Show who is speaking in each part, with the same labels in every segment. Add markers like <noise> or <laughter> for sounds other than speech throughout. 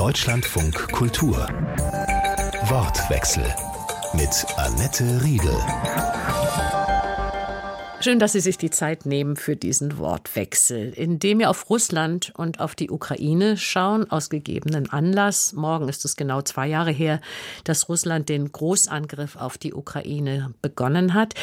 Speaker 1: Deutschlandfunk Kultur. Wortwechsel mit Annette Riedel.
Speaker 2: Schön, dass Sie sich die Zeit nehmen für diesen Wortwechsel, indem wir auf Russland und auf die Ukraine schauen, aus gegebenen Anlass. Morgen ist es genau zwei Jahre her, dass Russland den Großangriff auf die Ukraine begonnen hat.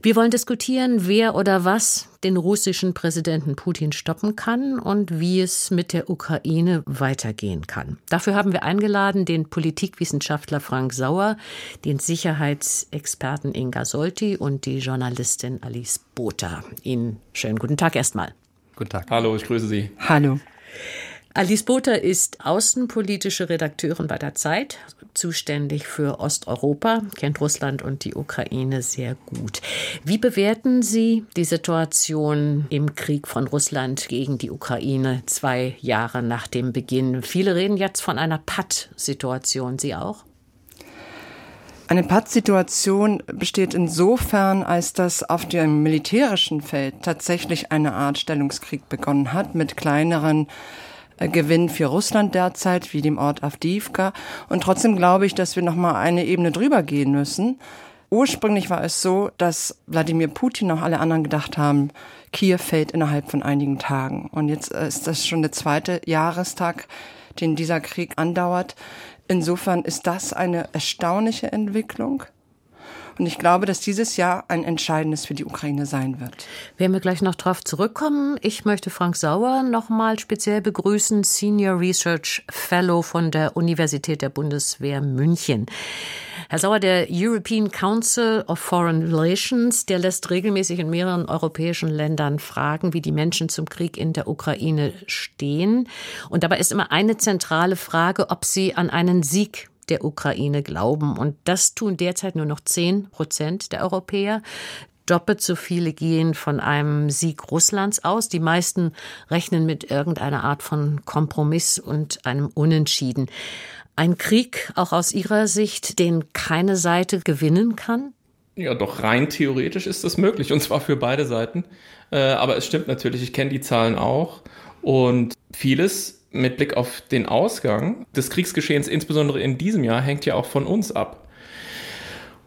Speaker 2: Wir wollen diskutieren, wer oder was den russischen Präsidenten Putin stoppen kann und wie es mit der Ukraine weitergehen kann. Dafür haben wir eingeladen den Politikwissenschaftler Frank Sauer, den Sicherheitsexperten Inga Solti und die Journalistin Alice Botha. Ihnen schönen guten Tag erstmal.
Speaker 3: Guten Tag. Hallo, ich grüße Sie.
Speaker 2: Hallo. Alice Botha ist außenpolitische Redakteurin bei der Zeit, zuständig für Osteuropa, kennt Russland und die Ukraine sehr gut. Wie bewerten Sie die Situation im Krieg von Russland gegen die Ukraine zwei Jahre nach dem Beginn? Viele reden jetzt von einer Patt-Situation. Sie auch?
Speaker 4: Eine Pattsituation besteht insofern, als dass auf dem militärischen Feld tatsächlich eine Art Stellungskrieg begonnen hat mit kleineren Gewinn für Russland derzeit, wie dem Ort Avdiivka. Und trotzdem glaube ich, dass wir noch mal eine Ebene drüber gehen müssen. Ursprünglich war es so, dass Wladimir Putin und alle anderen gedacht haben, Kiew fällt innerhalb von einigen Tagen. Und jetzt äh, ist das schon der zweite Jahrestag, den dieser Krieg andauert. Insofern ist das eine erstaunliche Entwicklung. Und ich glaube, dass dieses Jahr ein entscheidendes für die Ukraine sein wird.
Speaker 2: Werden wir gleich noch darauf zurückkommen. Ich möchte Frank Sauer noch mal speziell begrüßen, Senior Research Fellow von der Universität der Bundeswehr München. Herr Sauer, der European Council of Foreign Relations, der lässt regelmäßig in mehreren europäischen Ländern fragen, wie die Menschen zum Krieg in der Ukraine stehen. Und dabei ist immer eine zentrale Frage, ob sie an einen Sieg der Ukraine glauben. Und das tun derzeit nur noch zehn Prozent der Europäer. Doppelt so viele gehen von einem Sieg Russlands aus. Die meisten rechnen mit irgendeiner Art von Kompromiss und einem Unentschieden. Ein Krieg, auch aus Ihrer Sicht, den keine Seite gewinnen kann?
Speaker 3: Ja, doch rein theoretisch ist das möglich und zwar für beide Seiten. Äh, aber es stimmt natürlich, ich kenne die Zahlen auch und vieles mit Blick auf den Ausgang des Kriegsgeschehens, insbesondere in diesem Jahr, hängt ja auch von uns ab.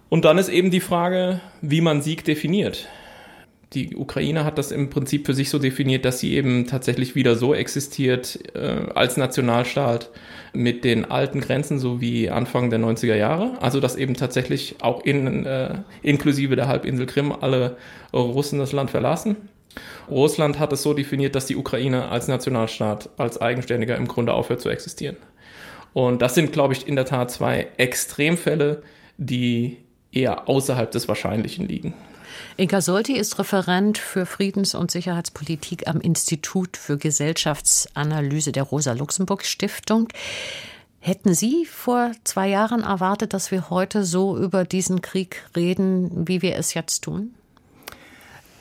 Speaker 3: Und dann ist eben die Frage, wie man Sieg definiert. Die Ukraine hat das im Prinzip für sich so definiert, dass sie eben tatsächlich wieder so existiert äh, als Nationalstaat mit den alten Grenzen, so wie Anfang der 90er Jahre. Also dass eben tatsächlich auch in, äh, inklusive der Halbinsel Krim alle Russen das Land verlassen. Russland hat es so definiert, dass die Ukraine als Nationalstaat, als Eigenständiger im Grunde aufhört zu existieren. Und das sind, glaube ich, in der Tat zwei Extremfälle, die eher außerhalb des Wahrscheinlichen liegen.
Speaker 2: Inka Solti ist Referent für Friedens- und Sicherheitspolitik am Institut für Gesellschaftsanalyse der Rosa-Luxemburg-Stiftung. Hätten Sie vor zwei Jahren erwartet, dass wir heute so über diesen Krieg reden, wie wir es jetzt tun?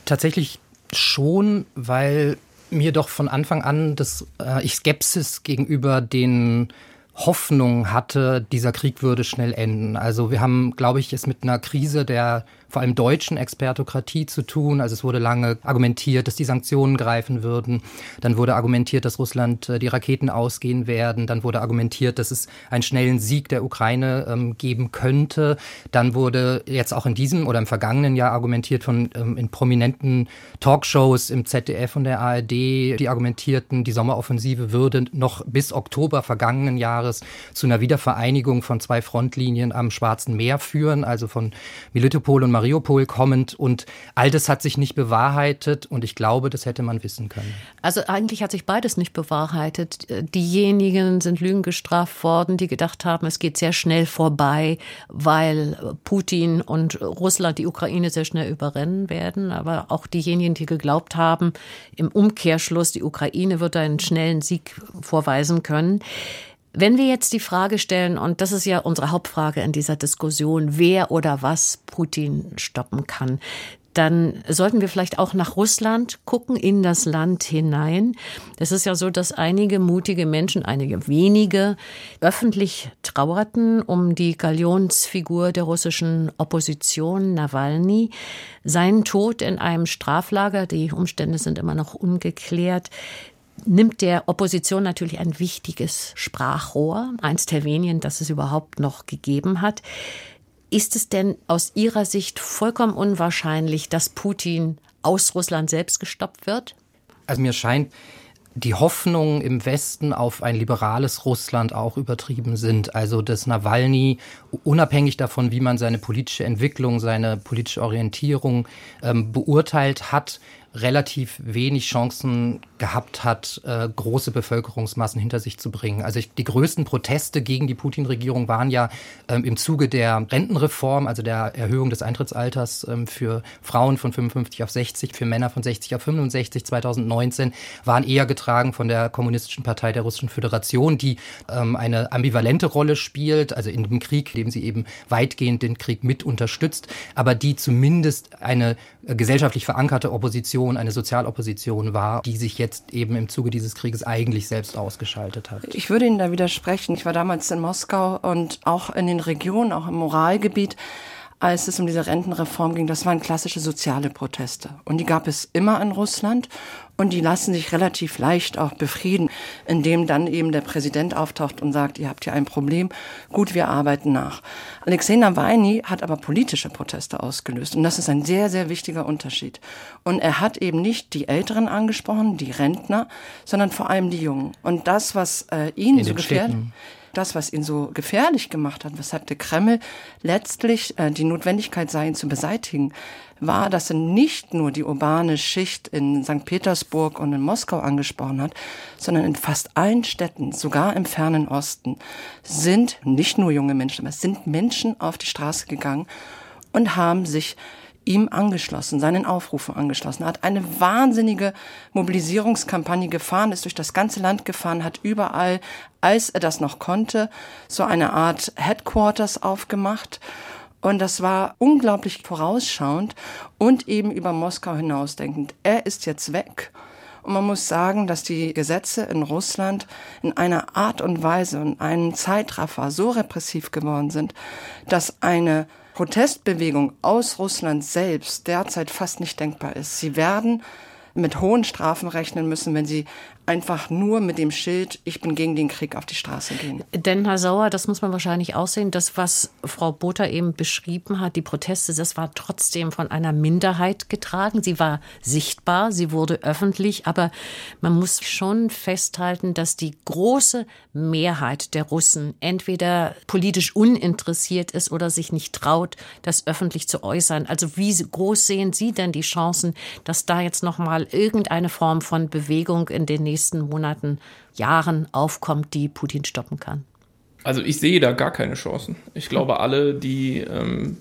Speaker 5: Tatsächlich schon, weil mir doch von Anfang an das, äh, ich Skepsis gegenüber den Hoffnungen hatte, dieser Krieg würde schnell enden. Also wir haben, glaube ich, es mit einer Krise der vor allem deutschen Expertokratie zu tun. Also es wurde lange argumentiert, dass die Sanktionen greifen würden. Dann wurde argumentiert, dass Russland äh, die Raketen ausgehen werden. Dann wurde argumentiert, dass es einen schnellen Sieg der Ukraine ähm, geben könnte. Dann wurde jetzt auch in diesem oder im vergangenen Jahr argumentiert von ähm, in prominenten Talkshows im ZDF und der ARD, die argumentierten, die Sommeroffensive würde noch bis Oktober vergangenen Jahres zu einer Wiedervereinigung von zwei Frontlinien am Schwarzen Meer führen, also von Militopol und Mariupol kommend. Und all das hat sich nicht bewahrheitet und ich glaube, das hätte man wissen können.
Speaker 2: Also eigentlich hat sich beides nicht bewahrheitet. Diejenigen sind Lügen gestraft worden, die gedacht haben, es geht sehr schnell vorbei, weil Putin und Russland die Ukraine sehr schnell überrennen werden. Aber auch diejenigen, die geglaubt haben, im Umkehrschluss, die Ukraine wird einen schnellen Sieg vorweisen können. Wenn wir jetzt die Frage stellen, und das ist ja unsere Hauptfrage in dieser Diskussion, wer oder was Putin stoppen kann, dann sollten wir vielleicht auch nach Russland gucken, in das Land hinein. Es ist ja so, dass einige mutige Menschen, einige wenige, öffentlich trauerten um die Galionsfigur der russischen Opposition Nawalny. Sein Tod in einem Straflager, die Umstände sind immer noch ungeklärt, nimmt der Opposition natürlich ein wichtiges Sprachrohr, eins der wenigen, das es überhaupt noch gegeben hat. Ist es denn aus Ihrer Sicht vollkommen unwahrscheinlich, dass Putin aus Russland selbst gestoppt wird?
Speaker 5: Also mir scheint, die Hoffnungen im Westen auf ein liberales Russland auch übertrieben sind. Also dass Nawalny, unabhängig davon, wie man seine politische Entwicklung, seine politische Orientierung ähm, beurteilt hat, relativ wenig Chancen gehabt hat, äh, große Bevölkerungsmassen hinter sich zu bringen. Also ich, die größten Proteste gegen die Putin-Regierung waren ja ähm, im Zuge der Rentenreform, also der Erhöhung des Eintrittsalters ähm, für Frauen von 55 auf 60, für Männer von 60 auf 65 2019, waren eher getragen von der Kommunistischen Partei der Russischen Föderation, die ähm, eine ambivalente Rolle spielt, also in dem Krieg, in dem sie eben weitgehend den Krieg mit unterstützt, aber die zumindest eine gesellschaftlich verankerte Opposition, eine Sozialopposition war, die sich jetzt eben im Zuge dieses Krieges eigentlich selbst ausgeschaltet hat.
Speaker 4: Ich würde Ihnen da widersprechen. Ich war damals in Moskau und auch in den Regionen, auch im Moralgebiet, als es um diese Rentenreform ging, das waren klassische soziale Proteste. Und die gab es immer in Russland. Und die lassen sich relativ leicht auch befrieden, indem dann eben der Präsident auftaucht und sagt, ihr habt hier ein Problem, gut, wir arbeiten nach. Alexei Nawalny hat aber politische Proteste ausgelöst. Und das ist ein sehr, sehr wichtiger Unterschied. Und er hat eben nicht die Älteren angesprochen, die Rentner, sondern vor allem die Jungen. Und das, was äh, ihn so gefährdet, das, was ihn so gefährlich gemacht hat, weshalb der Kreml letztlich äh, die Notwendigkeit sah, ihn zu beseitigen, war, dass er nicht nur die urbane Schicht in St. Petersburg und in Moskau angesprochen hat, sondern in fast allen Städten, sogar im fernen Osten, sind nicht nur junge Menschen, aber es sind Menschen auf die Straße gegangen und haben sich ihm angeschlossen, seinen Aufrufen angeschlossen, hat eine wahnsinnige Mobilisierungskampagne gefahren, ist durch das ganze Land gefahren, hat überall, als er das noch konnte, so eine Art Headquarters aufgemacht. Und das war unglaublich vorausschauend und eben über Moskau hinausdenkend. Er ist jetzt weg. Und man muss sagen, dass die Gesetze in Russland in einer Art und Weise und einem Zeitraffer so repressiv geworden sind, dass eine Protestbewegung aus Russland selbst derzeit fast nicht denkbar ist. Sie werden mit hohen Strafen rechnen müssen, wenn sie einfach nur mit dem Schild, ich bin gegen den Krieg auf die Straße gehen.
Speaker 2: Denn Herr Sauer, das muss man wahrscheinlich aussehen, das, was Frau Botha eben beschrieben hat, die Proteste, das war trotzdem von einer Minderheit getragen. Sie war sichtbar, sie wurde öffentlich, aber man muss schon festhalten, dass die große Mehrheit der Russen entweder politisch uninteressiert ist oder sich nicht traut, das öffentlich zu äußern. Also wie groß sehen Sie denn die Chancen, dass da jetzt noch mal irgendeine Form von Bewegung in den nächsten Monaten, Jahren aufkommt, die Putin stoppen kann?
Speaker 3: Also ich sehe da gar keine Chancen. Ich glaube, alle, die ähm,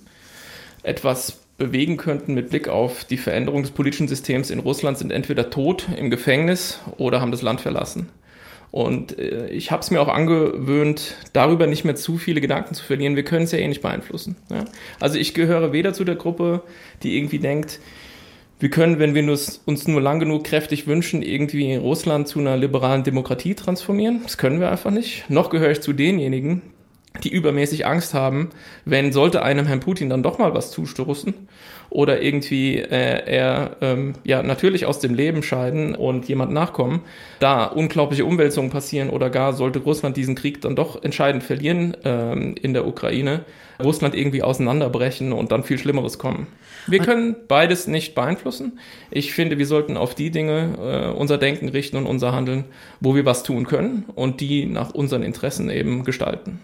Speaker 3: etwas bewegen könnten mit Blick auf die Veränderung des politischen Systems in Russland, sind entweder tot im Gefängnis oder haben das Land verlassen. Und äh, ich habe es mir auch angewöhnt, darüber nicht mehr zu viele Gedanken zu verlieren. Wir können es ja eh nicht beeinflussen. Ja? Also ich gehöre weder zu der Gruppe, die irgendwie denkt, wir können, wenn wir uns nur lang genug kräftig wünschen, irgendwie Russland zu einer liberalen Demokratie transformieren. Das können wir einfach nicht. Noch gehöre ich zu denjenigen, die übermäßig Angst haben, wenn sollte einem Herrn Putin dann doch mal was zustoßen oder irgendwie äh, er ähm, ja natürlich aus dem Leben scheiden und jemand nachkommen, da unglaubliche Umwälzungen passieren oder gar sollte Russland diesen Krieg dann doch entscheidend verlieren ähm, in der Ukraine, Russland irgendwie auseinanderbrechen und dann viel Schlimmeres kommen. Wir können beides nicht beeinflussen. Ich finde, wir sollten auf die Dinge äh, unser Denken richten und unser Handeln, wo wir was tun können und die nach unseren Interessen eben gestalten.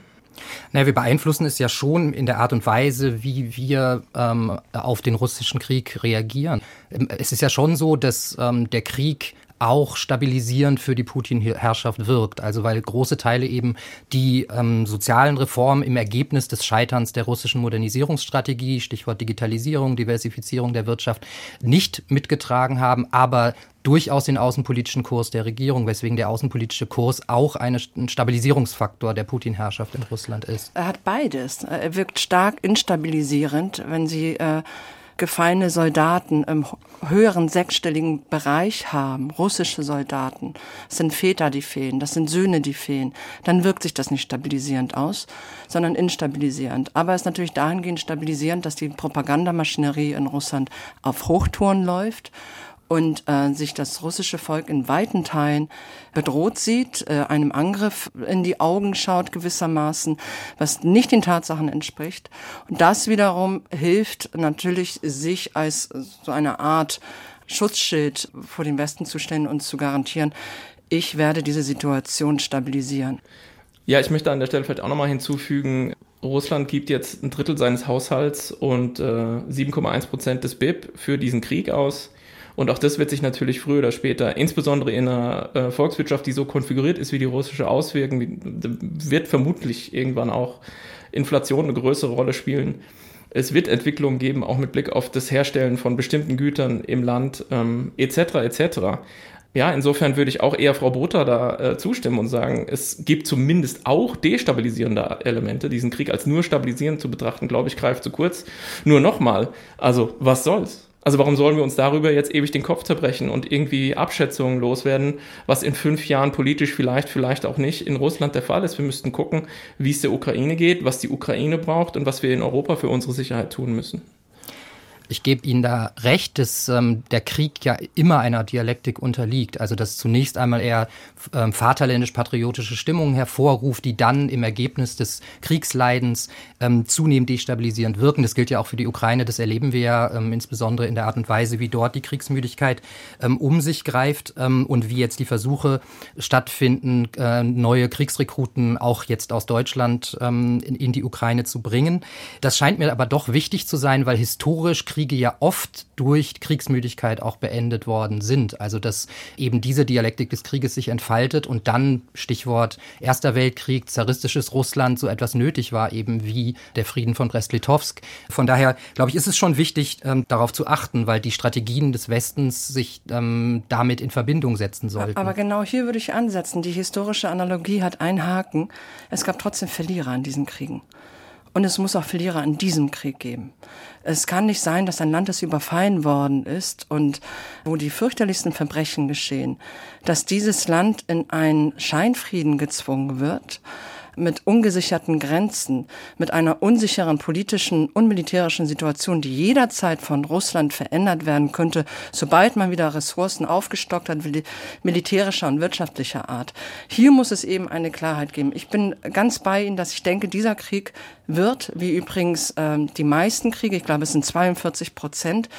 Speaker 5: Naja, wir beeinflussen es ja schon in der Art und Weise, wie wir ähm, auf den russischen Krieg reagieren. Ähm, es ist ja schon so, dass ähm, der Krieg auch stabilisierend für die Putin-Herrschaft wirkt. Also weil große Teile eben die ähm, sozialen Reformen im Ergebnis des Scheiterns der russischen Modernisierungsstrategie, Stichwort Digitalisierung, Diversifizierung der Wirtschaft, nicht mitgetragen haben, aber durchaus den außenpolitischen Kurs der Regierung, weswegen der außenpolitische Kurs auch ein Stabilisierungsfaktor der Putin-Herrschaft in Russland ist.
Speaker 4: Er hat beides. Er wirkt stark instabilisierend, wenn Sie äh, gefallene Soldaten im höheren sechsstelligen Bereich haben, russische Soldaten, das sind Väter, die fehlen, das sind Söhne, die fehlen, dann wirkt sich das nicht stabilisierend aus, sondern instabilisierend. Aber es ist natürlich dahingehend stabilisierend, dass die Propagandamaschinerie in Russland auf Hochtouren läuft und äh, sich das russische Volk in weiten Teilen bedroht sieht, äh, einem Angriff in die Augen schaut gewissermaßen, was nicht den Tatsachen entspricht. Und das wiederum hilft natürlich, sich als so eine Art Schutzschild vor den Westen zu stellen und zu garantieren, ich werde diese Situation stabilisieren.
Speaker 3: Ja, ich möchte an der Stelle vielleicht auch nochmal hinzufügen, Russland gibt jetzt ein Drittel seines Haushalts und äh, 7,1 Prozent des BIP für diesen Krieg aus. Und auch das wird sich natürlich früher oder später, insbesondere in einer äh, Volkswirtschaft, die so konfiguriert ist wie die russische, auswirken. Wird vermutlich irgendwann auch Inflation eine größere Rolle spielen. Es wird Entwicklungen geben, auch mit Blick auf das Herstellen von bestimmten Gütern im Land, ähm, etc. etc. Ja, insofern würde ich auch eher Frau Butter da äh, zustimmen und sagen, es gibt zumindest auch destabilisierende Elemente. Diesen Krieg als nur stabilisierend zu betrachten, glaube ich, greift zu kurz. Nur nochmal, also was soll's? Also warum sollen wir uns darüber jetzt ewig den Kopf zerbrechen und irgendwie Abschätzungen loswerden, was in fünf Jahren politisch vielleicht, vielleicht auch nicht in Russland der Fall ist? Wir müssten gucken, wie es der Ukraine geht, was die Ukraine braucht und was wir in Europa für unsere Sicherheit tun müssen.
Speaker 5: Ich gebe Ihnen da recht, dass ähm, der Krieg ja immer einer Dialektik unterliegt. Also dass zunächst einmal eher ähm, vaterländisch-patriotische Stimmungen hervorruft, die dann im Ergebnis des Kriegsleidens ähm, zunehmend destabilisierend wirken. Das gilt ja auch für die Ukraine. Das erleben wir ja ähm, insbesondere in der Art und Weise, wie dort die Kriegsmüdigkeit ähm, um sich greift ähm, und wie jetzt die Versuche stattfinden, äh, neue Kriegsrekruten auch jetzt aus Deutschland ähm, in, in die Ukraine zu bringen. Das scheint mir aber doch wichtig zu sein, weil historisch Kriege ja oft durch Kriegsmüdigkeit auch beendet worden sind. Also dass eben diese Dialektik des Krieges sich entfaltet und dann, Stichwort Erster Weltkrieg, zaristisches Russland, so etwas nötig war, eben wie der Frieden von Brest-Litovsk. Von daher, glaube ich, ist es schon wichtig, ähm, darauf zu achten, weil die Strategien des Westens sich ähm, damit in Verbindung setzen sollten.
Speaker 4: Aber genau hier würde ich ansetzen. Die historische Analogie hat einen Haken. Es gab trotzdem Verlierer in diesen Kriegen. Und es muss auch Verlierer in diesem Krieg geben. Es kann nicht sein, dass ein Land, das überfallen worden ist und wo die fürchterlichsten Verbrechen geschehen, dass dieses Land in einen Scheinfrieden gezwungen wird mit ungesicherten Grenzen, mit einer unsicheren politischen und militärischen Situation, die jederzeit von Russland verändert werden könnte, sobald man wieder Ressourcen aufgestockt hat, militärischer und wirtschaftlicher Art. Hier muss es eben eine Klarheit geben. Ich bin ganz bei Ihnen, dass ich denke, dieser Krieg wird, wie übrigens ähm, die meisten Kriege, ich glaube es sind 42 Prozent,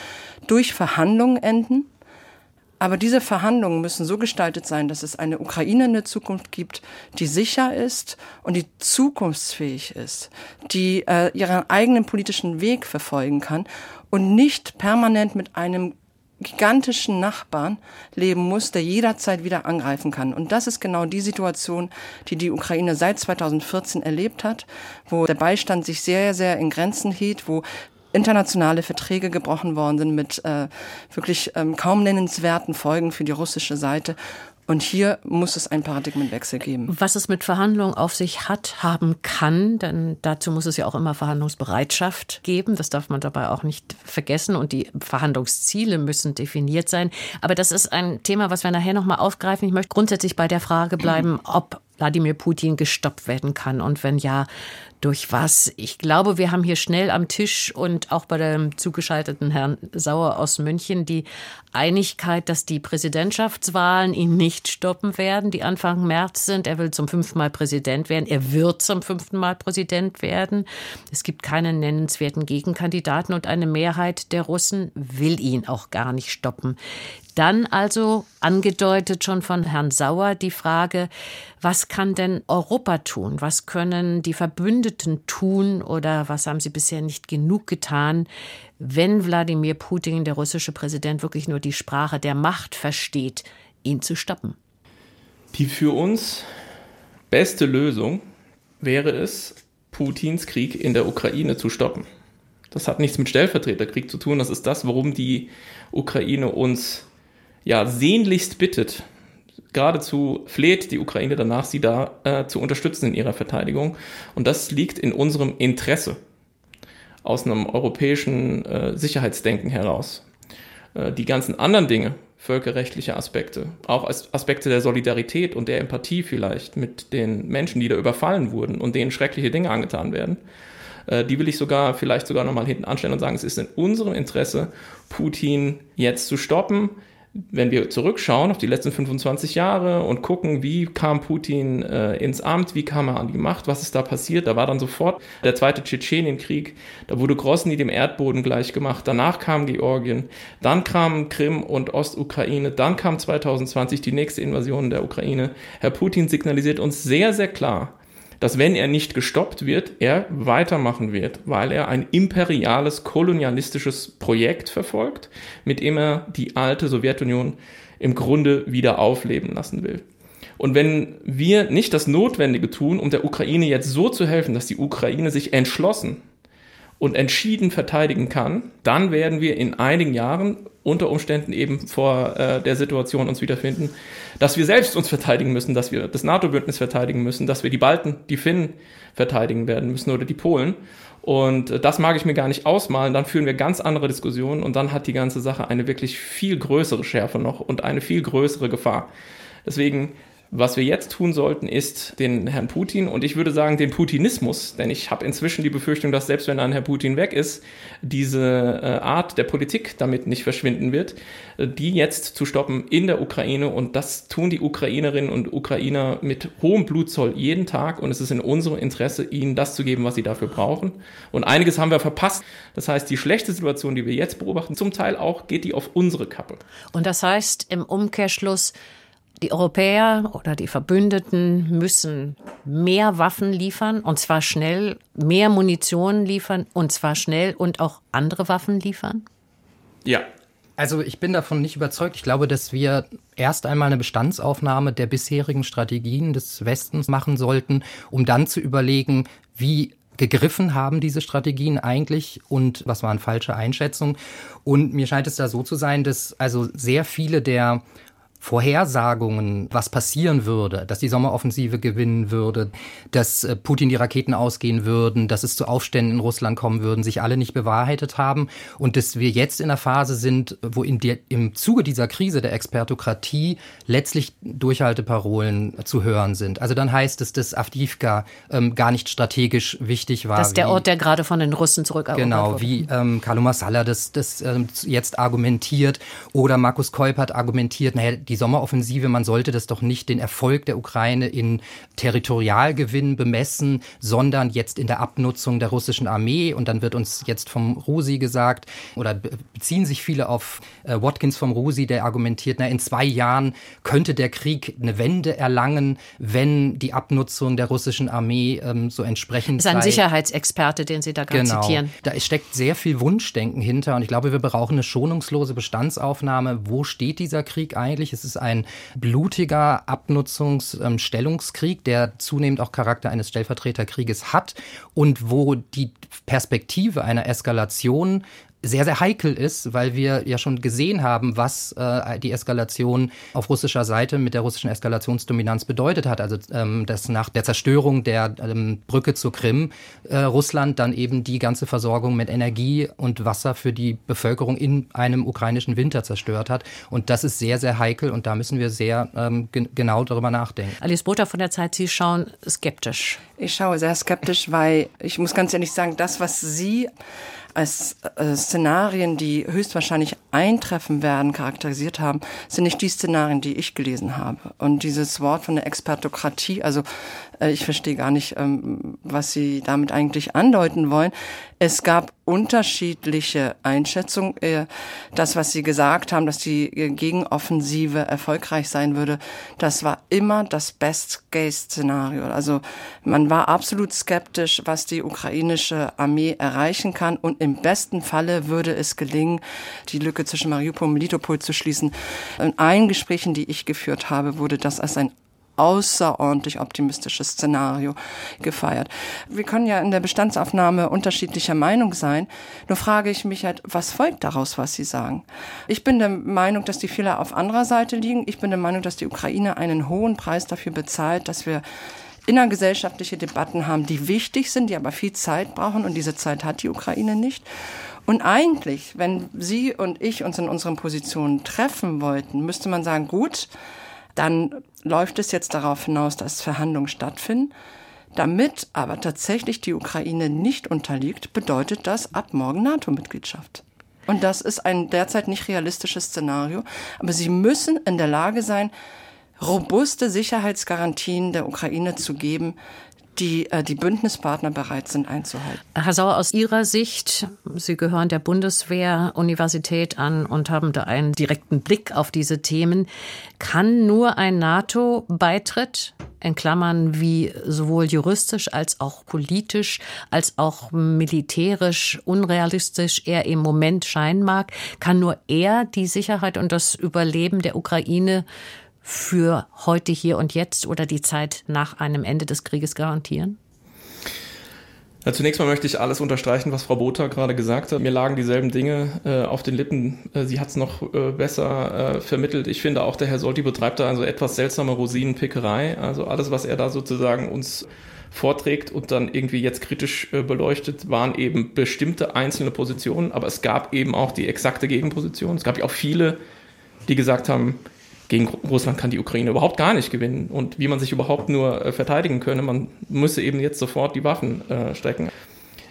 Speaker 4: durch Verhandlungen enden aber diese Verhandlungen müssen so gestaltet sein, dass es eine Ukraine in der Zukunft gibt, die sicher ist und die zukunftsfähig ist, die äh, ihren eigenen politischen Weg verfolgen kann und nicht permanent mit einem gigantischen Nachbarn leben muss, der jederzeit wieder angreifen kann. Und das ist genau die Situation, die die Ukraine seit 2014 erlebt hat, wo der Beistand sich sehr, sehr in Grenzen hielt, wo internationale Verträge gebrochen worden sind mit äh, wirklich ähm, kaum nennenswerten Folgen für die russische Seite. Und hier muss es einen Paradigmenwechsel geben.
Speaker 2: Was es mit Verhandlungen auf sich hat, haben kann, denn dazu muss es ja auch immer Verhandlungsbereitschaft geben. Das darf man dabei auch nicht vergessen. Und die Verhandlungsziele müssen definiert sein. Aber das ist ein Thema, was wir nachher nochmal aufgreifen. Ich möchte grundsätzlich bei der Frage bleiben, ob Wladimir Putin gestoppt werden kann und wenn ja, durch was? Ich glaube, wir haben hier schnell am Tisch und auch bei dem zugeschalteten Herrn Sauer aus München die Einigkeit, dass die Präsidentschaftswahlen ihn nicht stoppen werden, die Anfang März sind. Er will zum fünften Mal Präsident werden. Er wird zum fünften Mal Präsident werden. Es gibt keinen nennenswerten Gegenkandidaten und eine Mehrheit der Russen will ihn auch gar nicht stoppen. Dann also angedeutet schon von Herrn Sauer die Frage, was kann denn Europa tun? Was können die Verbündeten tun oder was haben sie bisher nicht genug getan, wenn Wladimir Putin, der russische Präsident, wirklich nur die Sprache der Macht versteht, ihn zu stoppen?
Speaker 3: Die für uns beste Lösung wäre es, Putins Krieg in der Ukraine zu stoppen. Das hat nichts mit Stellvertreterkrieg zu tun. Das ist das, worum die Ukraine uns ja, sehnlichst bittet, geradezu fleht die Ukraine danach, sie da äh, zu unterstützen in ihrer Verteidigung. Und das liegt in unserem Interesse aus einem europäischen äh, Sicherheitsdenken heraus. Äh, die ganzen anderen Dinge, völkerrechtliche Aspekte, auch als Aspekte der Solidarität und der Empathie vielleicht mit den Menschen, die da überfallen wurden und denen schreckliche Dinge angetan werden, äh, die will ich sogar vielleicht sogar nochmal hinten anstellen und sagen, es ist in unserem Interesse, Putin jetzt zu stoppen, wenn wir zurückschauen auf die letzten 25 Jahre und gucken, wie kam Putin äh, ins Amt, wie kam er an die Macht, was ist da passiert, da war dann sofort der zweite Tschetschenienkrieg, da wurde Grosny dem Erdboden gleichgemacht, danach kam Georgien, dann kam Krim und Ostukraine, dann kam 2020 die nächste Invasion der Ukraine. Herr Putin signalisiert uns sehr, sehr klar, dass wenn er nicht gestoppt wird, er weitermachen wird, weil er ein imperiales, kolonialistisches Projekt verfolgt, mit dem er die alte Sowjetunion im Grunde wieder aufleben lassen will. Und wenn wir nicht das Notwendige tun, um der Ukraine jetzt so zu helfen, dass die Ukraine sich entschlossen und entschieden verteidigen kann, dann werden wir in einigen Jahren unter Umständen eben vor äh, der Situation uns wiederfinden, dass wir selbst uns verteidigen müssen, dass wir das NATO-Bündnis verteidigen müssen, dass wir die Balten, die Finnen verteidigen werden müssen oder die Polen. Und äh, das mag ich mir gar nicht ausmalen. Dann führen wir ganz andere Diskussionen und dann hat die ganze Sache eine wirklich viel größere Schärfe noch und eine viel größere Gefahr. Deswegen was wir jetzt tun sollten, ist den Herrn Putin und ich würde sagen den Putinismus, denn ich habe inzwischen die Befürchtung, dass selbst wenn ein Herr Putin weg ist, diese äh, Art der Politik damit nicht verschwinden wird, äh, die jetzt zu stoppen in der Ukraine und das tun die Ukrainerinnen und Ukrainer mit hohem Blutzoll jeden Tag und es ist in unserem Interesse, ihnen das zu geben, was sie dafür brauchen. Und einiges haben wir verpasst. Das heißt, die schlechte Situation, die wir jetzt beobachten, zum Teil auch geht die auf unsere Kappe.
Speaker 2: Und das heißt im Umkehrschluss, die Europäer oder die Verbündeten müssen mehr Waffen liefern und zwar schnell, mehr Munition liefern und zwar schnell und auch andere Waffen liefern?
Speaker 3: Ja.
Speaker 5: Also ich bin davon nicht überzeugt. Ich glaube, dass wir erst einmal eine Bestandsaufnahme der bisherigen Strategien des Westens machen sollten, um dann zu überlegen, wie gegriffen haben diese Strategien eigentlich und was waren falsche Einschätzungen. Und mir scheint es da so zu sein, dass also sehr viele der Vorhersagungen, was passieren würde, dass die Sommeroffensive gewinnen würde, dass äh, Putin die Raketen ausgehen würden, dass es zu Aufständen in Russland kommen würden, sich alle nicht bewahrheitet haben und dass wir jetzt in der Phase sind, wo in der, im Zuge dieser Krise der Expertokratie letztlich Durchhalteparolen zu hören sind. Also dann heißt es, dass Avdivka ähm, gar nicht strategisch wichtig war.
Speaker 2: Das ist der Ort, der gerade von den Russen zurückerobert
Speaker 5: Genau,
Speaker 2: wurde.
Speaker 5: wie ähm, Carlo Massala das, das ähm, jetzt argumentiert oder Markus Kolpert argumentiert, naja, die Sommeroffensive, man sollte das doch nicht den Erfolg der Ukraine in Territorialgewinn bemessen, sondern jetzt in der Abnutzung der russischen Armee. Und dann wird uns jetzt vom Rusi gesagt, oder beziehen sich viele auf äh, Watkins vom Rusi, der argumentiert, na, in zwei Jahren könnte der Krieg eine Wende erlangen, wenn die Abnutzung der russischen Armee ähm, so entsprechend
Speaker 2: Das ist ein
Speaker 5: sei.
Speaker 2: Sicherheitsexperte, den Sie da gerade
Speaker 5: Genau.
Speaker 2: zitieren.
Speaker 5: Da steckt sehr viel Wunschdenken hinter und ich glaube, wir brauchen eine schonungslose Bestandsaufnahme. Wo steht dieser Krieg eigentlich? Es ist ein blutiger Abnutzungsstellungskrieg, der zunehmend auch Charakter eines Stellvertreterkrieges hat und wo die Perspektive einer Eskalation sehr, sehr heikel ist, weil wir ja schon gesehen haben, was äh, die Eskalation auf russischer Seite mit der russischen Eskalationsdominanz bedeutet hat. Also ähm, dass nach der Zerstörung der ähm, Brücke zur Krim äh, Russland dann eben die ganze Versorgung mit Energie und Wasser für die Bevölkerung in einem ukrainischen Winter zerstört hat. Und das ist sehr, sehr heikel und da müssen wir sehr ähm, gen genau darüber nachdenken.
Speaker 2: Alice Botha von der Zeit, Sie schauen skeptisch.
Speaker 4: Ich schaue sehr skeptisch, weil ich muss ganz ehrlich sagen, das, was Sie als äh, Szenarien, die höchstwahrscheinlich eintreffen werden, charakterisiert haben, sind nicht die Szenarien, die ich gelesen habe. Und dieses Wort von der Expertokratie, also äh, ich verstehe gar nicht, ähm, was Sie damit eigentlich andeuten wollen. Es gab unterschiedliche Einschätzungen. Äh, das, was Sie gesagt haben, dass die äh, Gegenoffensive erfolgreich sein würde, das war immer das Best-Case-Szenario. Also man war absolut skeptisch, was die ukrainische Armee erreichen kann. Und im besten Falle würde es gelingen, die Lücke zwischen Mariupol und Melitopol zu schließen. In allen Gesprächen, die ich geführt habe, wurde das als ein außerordentlich optimistisches Szenario gefeiert. Wir können ja in der Bestandsaufnahme unterschiedlicher Meinung sein. Nur frage ich mich halt, was folgt daraus, was Sie sagen? Ich bin der Meinung, dass die Fehler auf anderer Seite liegen. Ich bin der Meinung, dass die Ukraine einen hohen Preis dafür bezahlt, dass wir innergesellschaftliche Debatten haben, die wichtig sind, die aber viel Zeit brauchen und diese Zeit hat die Ukraine nicht. Und eigentlich, wenn Sie und ich uns in unseren Positionen treffen wollten, müsste man sagen, gut, dann läuft es jetzt darauf hinaus, dass Verhandlungen stattfinden. Damit aber tatsächlich die Ukraine nicht unterliegt, bedeutet das ab morgen NATO-Mitgliedschaft. Und das ist ein derzeit nicht realistisches Szenario. Aber sie müssen in der Lage sein, robuste Sicherheitsgarantien der Ukraine zu geben, die äh, die Bündnispartner bereit sind einzuhalten.
Speaker 2: Herr Sauer, aus Ihrer Sicht, Sie gehören der Bundeswehr-Universität an und haben da einen direkten Blick auf diese Themen, kann nur ein NATO-Beitritt in Klammern wie sowohl juristisch als auch politisch als auch militärisch unrealistisch er im Moment scheinen mag, kann nur er die Sicherheit und das Überleben der Ukraine für heute, hier und jetzt oder die Zeit nach einem Ende des Krieges garantieren?
Speaker 3: Ja, zunächst mal möchte ich alles unterstreichen, was Frau Botha gerade gesagt hat. Mir lagen dieselben Dinge äh, auf den Lippen. Äh, sie hat es noch äh, besser äh, vermittelt. Ich finde auch, der Herr Solti betreibt da also etwas seltsame Rosinenpickerei. Also alles, was er da sozusagen uns vorträgt und dann irgendwie jetzt kritisch äh, beleuchtet, waren eben bestimmte einzelne Positionen, aber es gab eben auch die exakte Gegenposition. Es gab ja auch viele, die gesagt haben, gegen Russland kann die Ukraine überhaupt gar nicht gewinnen und wie man sich überhaupt nur äh, verteidigen könne. Man müsse eben jetzt sofort die Waffen äh, strecken.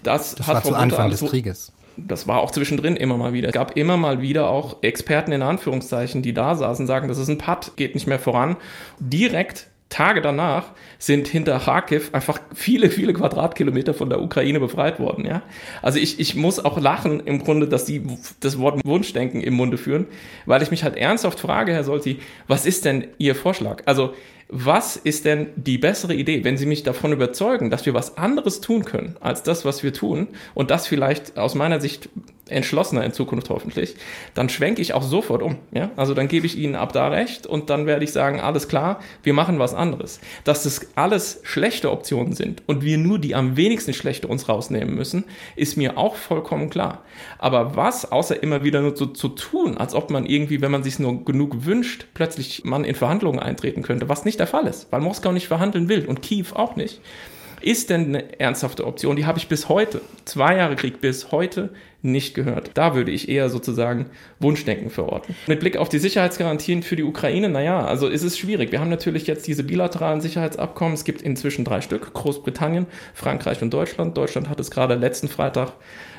Speaker 5: Das, das hat war zu Anfang des Krieges.
Speaker 3: Das war auch zwischendrin immer mal wieder. Es gab immer mal wieder auch Experten in Anführungszeichen, die da saßen, sagen, das ist ein Patt, geht nicht mehr voran. Direkt Tage danach sind hinter Kharkiv einfach viele, viele Quadratkilometer von der Ukraine befreit worden. Ja? Also ich, ich muss auch lachen im Grunde, dass Sie das Wort Wunschdenken im Munde führen, weil ich mich halt ernsthaft frage, Herr Solti, was ist denn Ihr Vorschlag? Also was ist denn die bessere Idee, wenn Sie mich davon überzeugen, dass wir was anderes tun können als das, was wir tun und das vielleicht aus meiner Sicht entschlossener in Zukunft hoffentlich, dann schwenke ich auch sofort um. Ja? Also dann gebe ich Ihnen ab da recht und dann werde ich sagen, alles klar, wir machen was anderes. Dass das alles schlechte Optionen sind und wir nur die am wenigsten schlechte uns rausnehmen müssen, ist mir auch vollkommen klar. Aber was, außer immer wieder nur so zu tun, als ob man irgendwie, wenn man sich nur genug wünscht, plötzlich man in Verhandlungen eintreten könnte, was nicht der Fall ist, weil Moskau nicht verhandeln will und Kiew auch nicht ist denn eine ernsthafte Option? Die habe ich bis heute, zwei Jahre Krieg, bis heute nicht gehört. Da würde ich eher sozusagen Wunschdenken verorten. Mit Blick auf die Sicherheitsgarantien für die Ukraine, naja, also ist es schwierig. Wir haben natürlich jetzt diese bilateralen Sicherheitsabkommen. Es gibt inzwischen drei Stück. Großbritannien, Frankreich und Deutschland. Deutschland hat es gerade letzten Freitag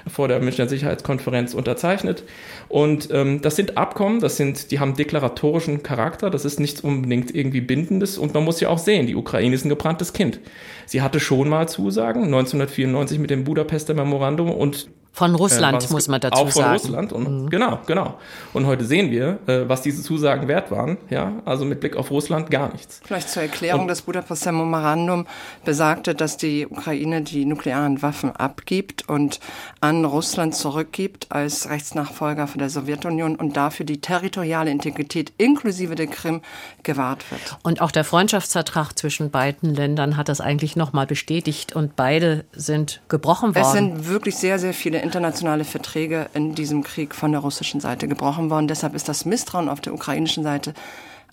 Speaker 3: vor der Münchner Sicherheitskonferenz unterzeichnet. Und ähm, das sind Abkommen, das sind, die haben deklaratorischen Charakter, das ist nichts unbedingt irgendwie Bindendes. Und man muss ja auch sehen, die Ukraine ist ein gebranntes Kind. Sie hatte schon mal Zusagen, 1994 mit dem Budapester Memorandum und
Speaker 2: von äh, Russland, äh, muss man dazu sagen. Auch von sagen.
Speaker 3: Russland. Und, mhm. Genau, genau. Und heute sehen wir, äh, was diese Zusagen wert waren. Ja, also mit Blick auf Russland gar nichts.
Speaker 4: Vielleicht zur Erklärung, und, das Budapester Memorandum besagte, dass die Ukraine die nuklearen Waffen abgibt und an Russland zurückgibt als Rechtsnachfolger von der Sowjetunion und dafür die territoriale Integrität inklusive der Krim gewahrt wird.
Speaker 2: Und auch der Freundschaftsvertrag zwischen beiden Ländern hat das eigentlich nochmal bestätigt und beide sind gebrochen worden.
Speaker 4: Es sind wirklich sehr, sehr viele internationale Verträge in diesem Krieg von der russischen Seite gebrochen worden. Deshalb ist das Misstrauen auf der ukrainischen Seite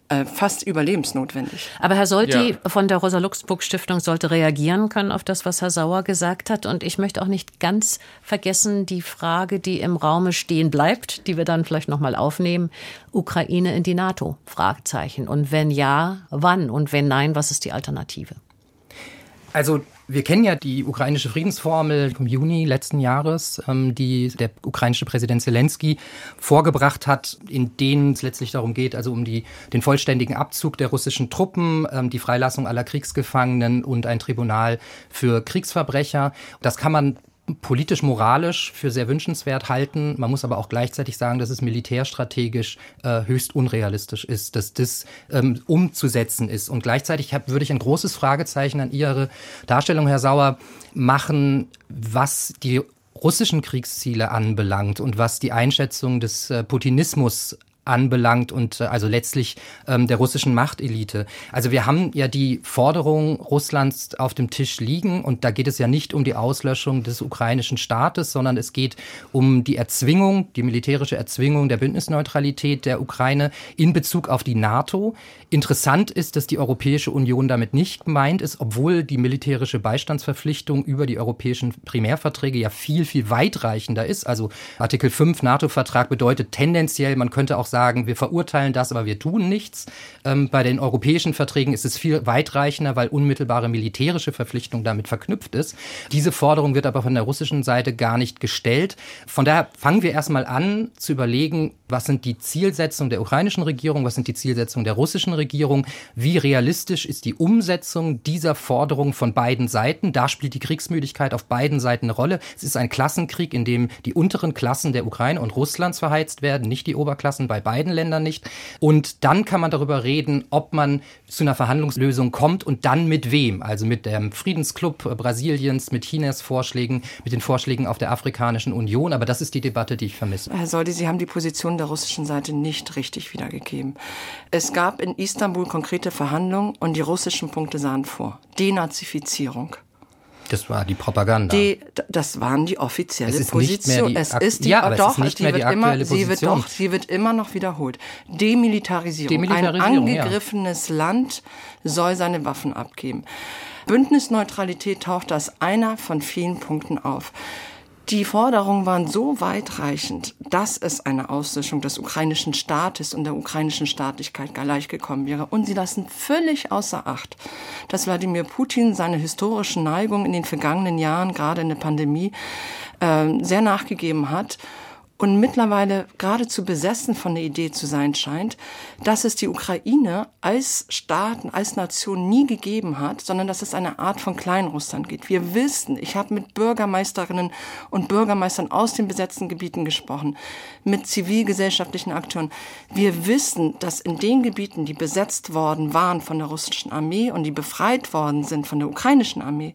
Speaker 4: äh, fast überlebensnotwendig.
Speaker 2: Aber Herr Solti ja. von der Rosa-Luxemburg-Stiftung sollte reagieren können auf das, was Herr Sauer gesagt hat. Und ich möchte auch nicht ganz vergessen die Frage, die im Raume stehen bleibt, die wir dann vielleicht nochmal aufnehmen. Ukraine in die NATO? Fragezeichen. Und wenn ja, wann? Und wenn nein, was ist die Alternative?
Speaker 5: Also wir kennen ja die ukrainische Friedensformel vom Juni letzten Jahres, ähm, die der ukrainische Präsident Zelensky vorgebracht hat, in denen es letztlich darum geht, also um die, den vollständigen Abzug der russischen Truppen, ähm, die Freilassung aller Kriegsgefangenen und ein Tribunal für Kriegsverbrecher. Das kann man politisch-moralisch für sehr wünschenswert halten. Man muss aber auch gleichzeitig sagen, dass es militärstrategisch äh, höchst unrealistisch ist, dass das ähm, umzusetzen ist. Und gleichzeitig hab, würde ich ein großes Fragezeichen an Ihre Darstellung, Herr Sauer, machen, was die russischen Kriegsziele anbelangt und was die Einschätzung des äh, Putinismus anbelangt und äh, also letztlich ähm, der russischen Machtelite. Also wir haben ja die Forderung Russlands auf dem Tisch liegen und da geht es ja nicht um die Auslöschung des ukrainischen Staates, sondern es geht um die Erzwingung, die militärische Erzwingung der Bündnisneutralität der Ukraine in Bezug auf die NATO. Interessant ist, dass die Europäische Union damit nicht gemeint ist, obwohl die militärische Beistandsverpflichtung über die europäischen Primärverträge ja viel, viel weitreichender ist. Also Artikel 5 NATO-Vertrag bedeutet tendenziell, man könnte auch sagen, wir verurteilen das, aber wir tun nichts. Ähm, bei den europäischen Verträgen ist es viel weitreichender, weil unmittelbare militärische Verpflichtung damit verknüpft ist. Diese Forderung wird aber von der russischen Seite gar nicht gestellt. Von daher fangen wir erstmal an zu überlegen, was sind die Zielsetzungen der ukrainischen Regierung, was sind die Zielsetzungen der russischen Regierung, wie realistisch ist die Umsetzung dieser Forderung von beiden Seiten. Da spielt die Kriegsmüdigkeit auf beiden Seiten eine Rolle. Es ist ein Klassenkrieg, in dem die unteren Klassen der Ukraine und Russlands verheizt werden, nicht die Oberklassen, bei beiden Ländern nicht. Und dann kann man darüber reden, ob man zu einer Verhandlungslösung kommt und dann mit wem. Also mit dem Friedensclub Brasiliens, mit Chinas Vorschlägen, mit den Vorschlägen auf der Afrikanischen Union. Aber das ist die Debatte, die ich vermisse.
Speaker 4: Herr Soldi, Sie haben die Position der russischen Seite nicht richtig wiedergegeben. Es gab in Istanbul konkrete Verhandlungen und die russischen Punkte sahen vor. Denazifizierung.
Speaker 5: Das war die Propaganda.
Speaker 4: Die, das waren die offizielle
Speaker 5: es
Speaker 4: Position. Die, es ist die,
Speaker 5: ja, aber
Speaker 4: doch,
Speaker 5: es ist nicht
Speaker 4: die
Speaker 5: mehr die
Speaker 4: wird immer,
Speaker 5: aktuelle
Speaker 4: sie wird
Speaker 5: Position.
Speaker 4: doch, sie wird immer noch wiederholt. Demilitarisierung.
Speaker 5: Demilitarisierung,
Speaker 4: Ein
Speaker 5: ja.
Speaker 4: angegriffenes Land soll seine Waffen abgeben. Bündnisneutralität taucht als einer von vielen Punkten auf. Die Forderungen waren so weitreichend, dass es eine Auslöschung des ukrainischen Staates und der ukrainischen Staatlichkeit gleichgekommen wäre. Und sie lassen völlig außer Acht, dass Wladimir Putin seine historischen Neigungen in den vergangenen Jahren, gerade in der Pandemie, äh, sehr nachgegeben hat und mittlerweile geradezu besessen von der Idee zu sein scheint, dass es die Ukraine als Staat, als Nation nie gegeben hat, sondern dass es eine Art von Kleinrussland gibt. Wir wissen, ich habe mit Bürgermeisterinnen und Bürgermeistern aus den besetzten Gebieten gesprochen, mit zivilgesellschaftlichen Akteuren. Wir wissen, dass in den Gebieten, die besetzt worden waren von der russischen Armee und die befreit worden sind von der ukrainischen Armee,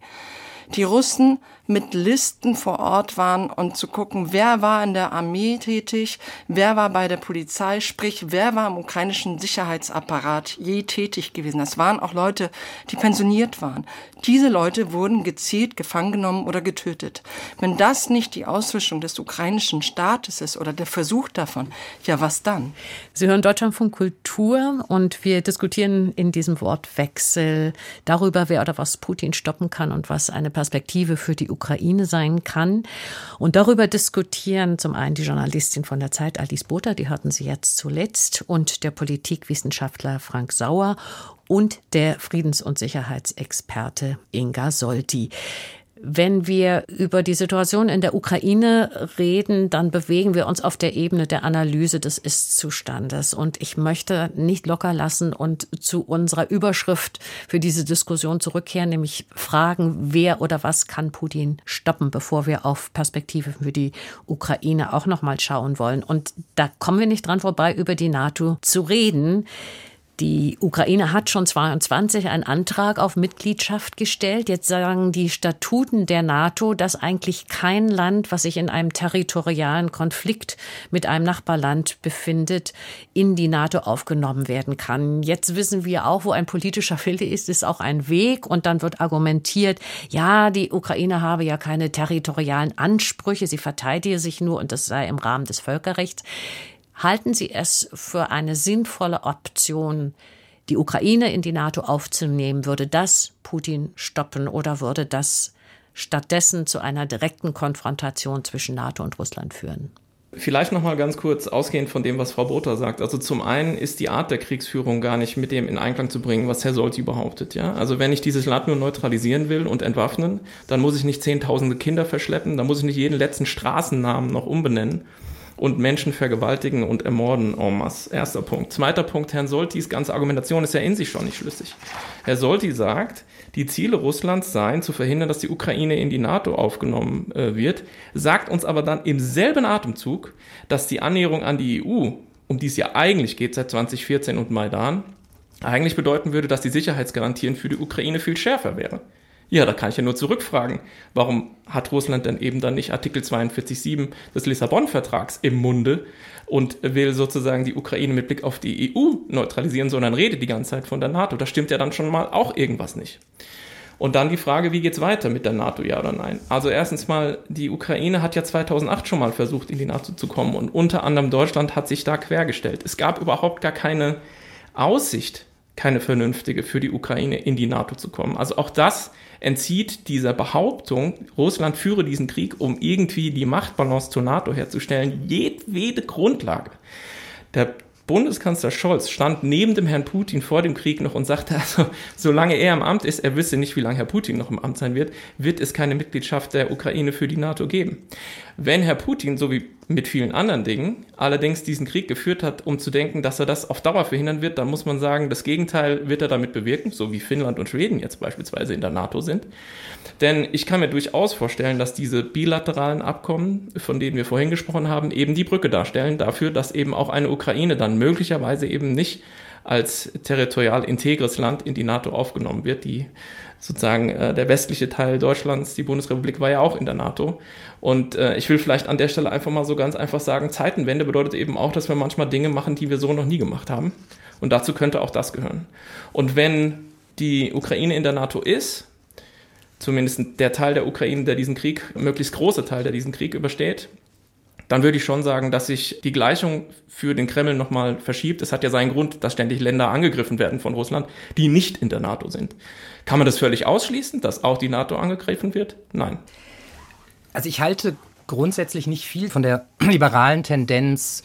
Speaker 4: die Russen mit Listen vor Ort waren und zu gucken, wer war in der Armee tätig, wer war bei der Polizei, sprich, wer war im ukrainischen Sicherheitsapparat je tätig gewesen. Das waren auch Leute, die pensioniert waren. Diese Leute wurden gezielt gefangen genommen oder getötet. Wenn das nicht die Auslöschung des ukrainischen Staates ist oder der Versuch davon, ja, was dann?
Speaker 2: Sie hören Deutschlandfunk Kultur und wir diskutieren in diesem Wortwechsel darüber, wer oder was Putin stoppen kann und was eine Perspektive für die Ukraine sein kann. Und darüber diskutieren zum einen die Journalistin von der Zeit Alice Botha, die hatten Sie jetzt zuletzt, und der Politikwissenschaftler Frank Sauer und der Friedens- und Sicherheitsexperte Inga Solti. Wenn wir über die Situation in der Ukraine reden, dann bewegen wir uns auf der Ebene der Analyse des Ist-Zustandes. Und ich möchte nicht locker lassen und zu unserer Überschrift für diese Diskussion zurückkehren, nämlich fragen, wer oder was kann Putin stoppen, bevor wir auf Perspektive für die Ukraine auch nochmal schauen wollen. Und da kommen wir nicht dran vorbei, über die NATO zu reden. Die Ukraine hat schon 22 einen Antrag auf Mitgliedschaft gestellt. Jetzt sagen die Statuten der NATO, dass eigentlich kein Land, was sich in einem territorialen Konflikt mit einem Nachbarland befindet, in die NATO aufgenommen werden kann. Jetzt wissen wir auch, wo ein politischer Wille ist, ist auch ein Weg. Und dann wird argumentiert, ja, die Ukraine habe ja keine territorialen Ansprüche, sie verteidige sich nur und das sei im Rahmen des Völkerrechts. Halten Sie es für eine sinnvolle Option, die Ukraine in die NATO aufzunehmen? Würde das Putin stoppen oder würde das stattdessen zu einer direkten Konfrontation zwischen NATO und Russland führen?
Speaker 3: Vielleicht noch mal ganz kurz ausgehend von dem, was Frau Botha sagt. Also zum einen ist die Art der Kriegsführung gar nicht mit dem in Einklang zu bringen, was Herr Solti behauptet. Ja? Also wenn ich dieses Land nur neutralisieren will und entwaffnen, dann muss ich nicht zehntausende Kinder verschleppen, dann muss ich nicht jeden letzten Straßennamen noch umbenennen und Menschen vergewaltigen und ermorden en masse. Erster Punkt. Zweiter Punkt, Herrn Soltis ganze Argumentation ist ja in sich schon nicht schlüssig. Herr Solti sagt, die Ziele Russlands seien zu verhindern, dass die Ukraine in die NATO aufgenommen äh, wird, sagt uns aber dann im selben Atemzug, dass die Annäherung an die EU, um die es ja eigentlich geht seit 2014 und Maidan, eigentlich bedeuten würde, dass die Sicherheitsgarantien für die Ukraine viel schärfer wären. Ja, da kann ich ja nur zurückfragen, warum hat Russland denn eben dann nicht Artikel 42.7 des Lissabon-Vertrags im Munde und will sozusagen die Ukraine mit Blick auf die EU neutralisieren, sondern redet die ganze Zeit von der NATO. Da stimmt ja dann schon mal auch irgendwas nicht. Und dann die Frage, wie geht's weiter mit der NATO, ja oder nein? Also erstens mal, die Ukraine hat ja 2008 schon mal versucht, in die NATO zu kommen und unter anderem Deutschland hat sich da quergestellt. Es gab überhaupt gar keine Aussicht, keine vernünftige für die Ukraine in die NATO zu kommen. Also auch das entzieht dieser Behauptung, Russland führe diesen Krieg, um irgendwie die Machtbalance zur NATO herzustellen, jedwede Grundlage. Der Bundeskanzler Scholz stand neben dem Herrn Putin vor dem Krieg noch und sagte, also, solange er im Amt ist, er wisse nicht, wie lange Herr Putin noch im Amt sein wird, wird es keine Mitgliedschaft der Ukraine für die NATO geben. Wenn Herr Putin, so wie mit vielen anderen Dingen, allerdings diesen Krieg geführt hat, um zu denken, dass er das auf Dauer verhindern wird, dann muss man sagen, das Gegenteil wird er damit bewirken, so wie Finnland und Schweden jetzt beispielsweise in der NATO sind. Denn ich kann mir durchaus vorstellen, dass diese bilateralen Abkommen, von denen wir vorhin gesprochen haben, eben die Brücke darstellen dafür, dass eben auch eine Ukraine dann möglicherweise eben nicht als territorial integres Land in die NATO aufgenommen wird, die sozusagen äh, der westliche Teil Deutschlands, die Bundesrepublik, war ja auch in der NATO. Und äh, ich will vielleicht an der Stelle einfach mal so ganz einfach sagen, Zeitenwende bedeutet eben auch, dass wir manchmal Dinge machen, die wir so noch nie gemacht haben. Und dazu könnte auch das gehören. Und wenn die Ukraine in der NATO ist, zumindest der Teil der Ukraine, der diesen Krieg, möglichst große Teil, der diesen Krieg übersteht, dann würde ich schon sagen, dass sich die Gleichung für den Kreml nochmal verschiebt. Es hat ja seinen Grund, dass ständig Länder angegriffen werden von Russland, die nicht in der NATO sind. Kann man das völlig ausschließen, dass auch die NATO angegriffen wird? Nein.
Speaker 5: Also ich halte grundsätzlich nicht viel von der <clears throat> liberalen Tendenz,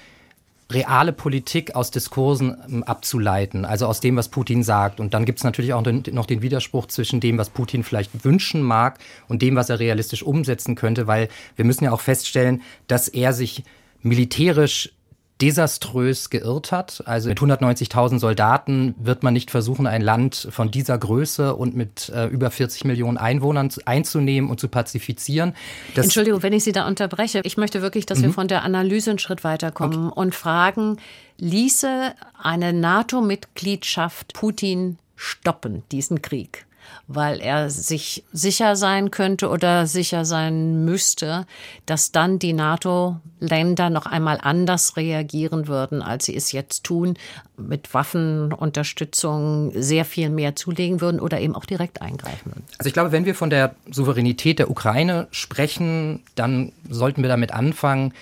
Speaker 5: reale Politik aus Diskursen ähm, abzuleiten, also aus dem, was Putin sagt. Und dann gibt es natürlich auch noch den Widerspruch zwischen dem, was Putin vielleicht wünschen mag und dem, was er realistisch umsetzen könnte, weil wir müssen ja auch feststellen, dass er sich militärisch desaströs geirrt hat. Also mit 190.000 Soldaten wird man nicht versuchen, ein Land von dieser Größe und mit äh, über 40 Millionen Einwohnern einzunehmen und zu pazifizieren.
Speaker 2: Das Entschuldigung, wenn ich Sie da unterbreche. Ich möchte wirklich, dass mhm. wir von der Analyse einen Schritt weiterkommen okay. und fragen, ließe eine NATO-Mitgliedschaft Putin stoppen, diesen Krieg? Weil er sich sicher sein könnte oder sicher sein müsste, dass dann die NATO-Länder noch einmal anders reagieren würden, als sie es jetzt tun, mit Waffenunterstützung sehr viel mehr zulegen würden oder eben auch direkt eingreifen würden.
Speaker 5: Also ich glaube, wenn wir von der Souveränität der Ukraine sprechen, dann sollten wir damit anfangen,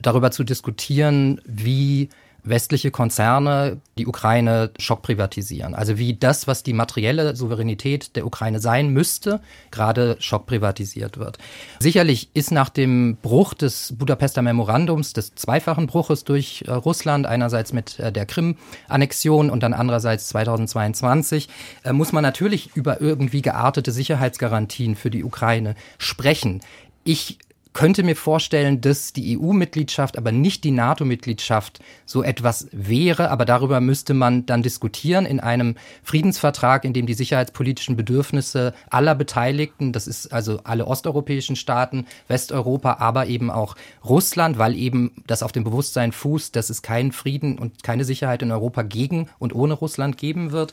Speaker 5: darüber zu diskutieren, wie westliche Konzerne die Ukraine schockprivatisieren. Also wie das, was die materielle Souveränität der Ukraine sein müsste, gerade schockprivatisiert wird. Sicherlich ist nach dem Bruch des Budapester Memorandums, des zweifachen Bruches durch äh, Russland, einerseits mit äh, der Krim-Annexion und dann andererseits 2022, äh, muss man natürlich über irgendwie geartete Sicherheitsgarantien für die Ukraine sprechen. Ich könnte mir vorstellen, dass die EU-Mitgliedschaft, aber nicht die NATO-Mitgliedschaft so etwas wäre. Aber darüber müsste man dann diskutieren in einem Friedensvertrag, in dem die sicherheitspolitischen Bedürfnisse aller Beteiligten, das ist also alle osteuropäischen Staaten, Westeuropa, aber eben auch Russland, weil eben das auf dem Bewusstsein fußt, dass es keinen Frieden und keine Sicherheit in Europa gegen und ohne Russland geben wird.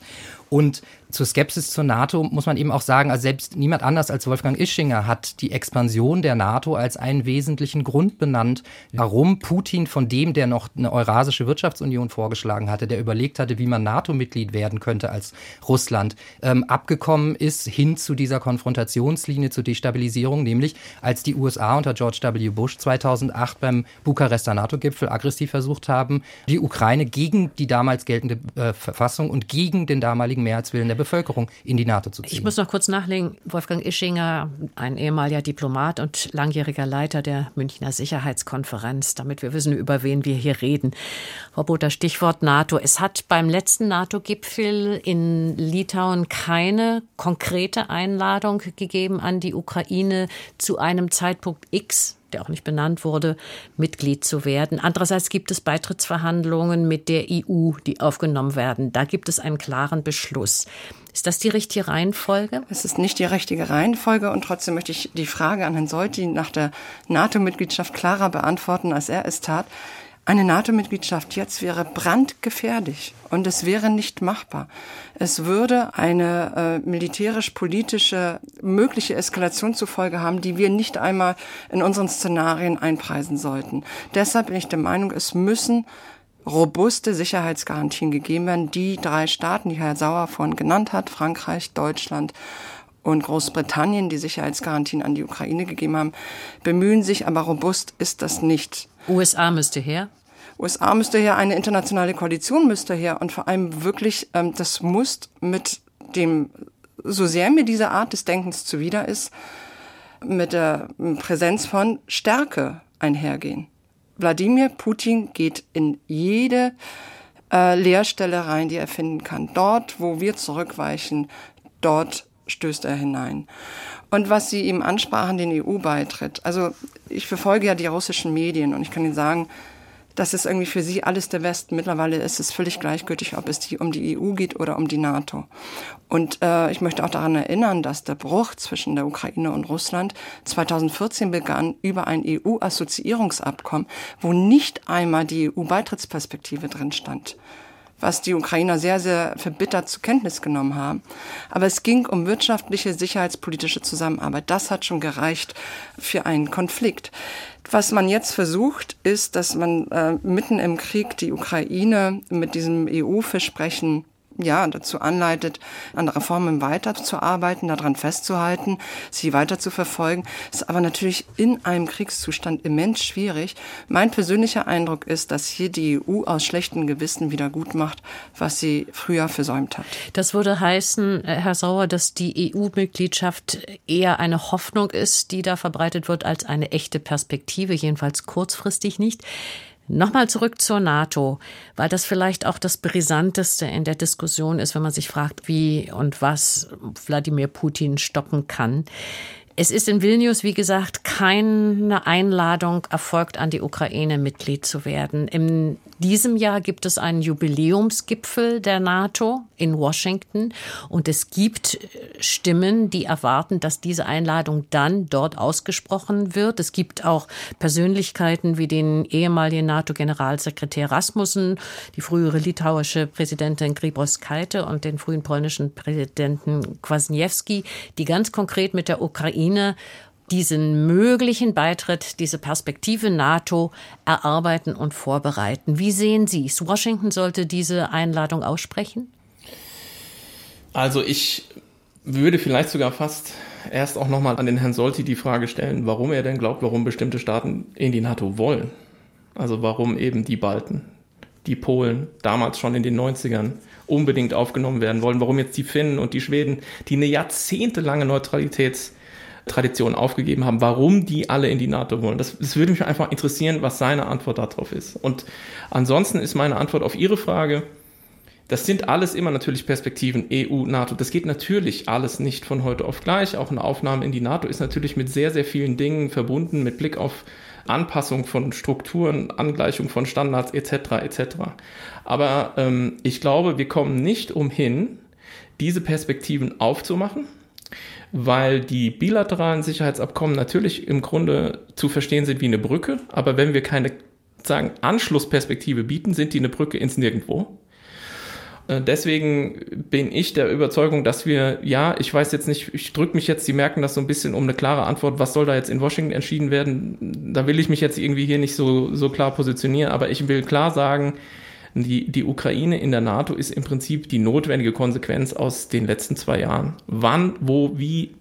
Speaker 5: Und zur Skepsis zur NATO muss man eben auch sagen, also selbst niemand anders als Wolfgang Ischinger hat die Expansion der NATO als einen wesentlichen Grund benannt, warum Putin von dem, der noch eine Eurasische Wirtschaftsunion vorgeschlagen hatte, der überlegt hatte, wie man NATO-Mitglied werden könnte als Russland, ähm, abgekommen ist hin zu dieser Konfrontationslinie zur Destabilisierung, nämlich als die USA unter George W. Bush 2008 beim Bukarester NATO-Gipfel aggressiv versucht haben, die Ukraine gegen die damals geltende äh, Verfassung und gegen den damaligen gegen Mehrheitswillen der Bevölkerung in die NATO zu ziehen.
Speaker 2: Ich muss noch kurz nachlegen. Wolfgang Ischinger, ein ehemaliger Diplomat und langjähriger Leiter der Münchner Sicherheitskonferenz, damit wir wissen, über wen wir hier reden. Frau Botha, Stichwort NATO. Es hat beim letzten NATO-Gipfel in Litauen keine konkrete Einladung gegeben an die Ukraine zu einem Zeitpunkt X der auch nicht benannt wurde, Mitglied zu werden. Andererseits gibt es Beitrittsverhandlungen mit der EU, die aufgenommen werden. Da gibt es einen klaren Beschluss. Ist das die richtige Reihenfolge?
Speaker 4: Es ist nicht die richtige Reihenfolge und trotzdem möchte ich die Frage an Herrn Solti nach der NATO-Mitgliedschaft klarer beantworten, als er es tat. Eine NATO-Mitgliedschaft jetzt wäre brandgefährlich und es wäre nicht machbar. Es würde eine äh, militärisch-politische mögliche Eskalation zur Folge haben, die wir nicht einmal in unseren Szenarien einpreisen sollten. Deshalb bin ich der Meinung, es müssen robuste Sicherheitsgarantien gegeben werden. Die drei Staaten, die Herr Sauer vorhin genannt hat, Frankreich, Deutschland und Großbritannien, die Sicherheitsgarantien an die Ukraine gegeben haben, bemühen sich, aber robust ist das nicht.
Speaker 2: USA müsste her?
Speaker 4: USA müsste her, eine internationale Koalition müsste her und vor allem wirklich, ähm, das muss mit dem, so sehr mir diese Art des Denkens zuwider ist, mit der Präsenz von Stärke einhergehen. Wladimir Putin geht in jede äh, Leerstelle rein, die er finden kann. Dort, wo wir zurückweichen, dort stößt er hinein. Und was Sie ihm ansprachen, den EU-Beitritt. Also ich verfolge ja die russischen Medien und ich kann Ihnen sagen, das ist irgendwie für sie alles der Westen. Mittlerweile ist es völlig gleichgültig, ob es die, um die EU geht oder um die NATO. Und äh, ich möchte auch daran erinnern, dass der Bruch zwischen der Ukraine und Russland 2014 begann über ein EU-Assoziierungsabkommen, wo nicht einmal die EU-Beitrittsperspektive drin stand was die Ukrainer sehr, sehr verbittert zur Kenntnis genommen haben. Aber es ging um wirtschaftliche, sicherheitspolitische Zusammenarbeit. Das hat schon gereicht für einen Konflikt. Was man jetzt versucht, ist, dass man äh, mitten im Krieg die Ukraine mit diesem EU-Versprechen ja, dazu anleitet, an Reformen weiterzuarbeiten, daran festzuhalten, sie weiter zu verfolgen. Ist aber natürlich in einem Kriegszustand immens schwierig. Mein persönlicher Eindruck ist, dass hier die EU aus schlechtem Gewissen wieder gut macht, was sie früher versäumt hat.
Speaker 2: Das würde heißen, äh, Herr Sauer, dass die EU-Mitgliedschaft eher eine Hoffnung ist, die da verbreitet wird, als eine echte Perspektive, jedenfalls kurzfristig nicht. Nochmal zurück zur NATO, weil das vielleicht auch das Brisanteste in der Diskussion ist, wenn man sich fragt, wie und was Wladimir Putin stoppen kann. Es ist in Vilnius, wie gesagt, keine Einladung erfolgt, an die Ukraine Mitglied zu werden. In diesem Jahr gibt es einen Jubiläumsgipfel der NATO in Washington und es gibt Stimmen, die erwarten, dass diese Einladung dann dort ausgesprochen wird. Es gibt auch Persönlichkeiten wie den ehemaligen NATO-Generalsekretär Rasmussen, die frühere litauische Präsidentin Grybauskaite und den frühen polnischen Präsidenten Kwasniewski, die ganz konkret mit der Ukraine Ukraine diesen möglichen Beitritt, diese Perspektive NATO erarbeiten und vorbereiten. Wie sehen Sie es? Washington sollte diese Einladung aussprechen?
Speaker 3: Also ich würde vielleicht sogar fast erst auch nochmal an den Herrn Solti die Frage stellen, warum er denn glaubt, warum bestimmte Staaten in die NATO wollen. Also warum eben die Balten, die Polen, damals schon in den 90ern unbedingt aufgenommen werden wollen, warum jetzt die Finnen und die Schweden, die eine jahrzehntelange Neutralitäts- Tradition aufgegeben haben, warum die alle in die NATO wollen. Das, das würde mich einfach interessieren, was seine Antwort darauf ist. Und ansonsten ist meine Antwort auf Ihre Frage, das sind alles immer natürlich Perspektiven EU, NATO. Das geht natürlich alles nicht von heute auf gleich. Auch eine Aufnahme in die NATO ist natürlich mit sehr, sehr vielen Dingen verbunden, mit Blick auf Anpassung von Strukturen, Angleichung von Standards etc. etc. Aber ähm, ich glaube, wir kommen nicht umhin, diese Perspektiven aufzumachen weil die bilateralen Sicherheitsabkommen natürlich im Grunde zu verstehen sind wie eine Brücke, aber wenn wir keine sagen Anschlussperspektive bieten, sind die eine Brücke ins Nirgendwo. Äh, deswegen bin ich der Überzeugung, dass wir, ja, ich weiß jetzt nicht, ich drücke mich jetzt, Sie merken das so ein bisschen um eine klare Antwort, was soll da jetzt in Washington entschieden werden? Da will ich mich jetzt irgendwie hier nicht so, so klar positionieren, aber ich will klar sagen, die, die Ukraine in der NATO ist im Prinzip die notwendige Konsequenz aus den letzten zwei Jahren. Wann, wo, wie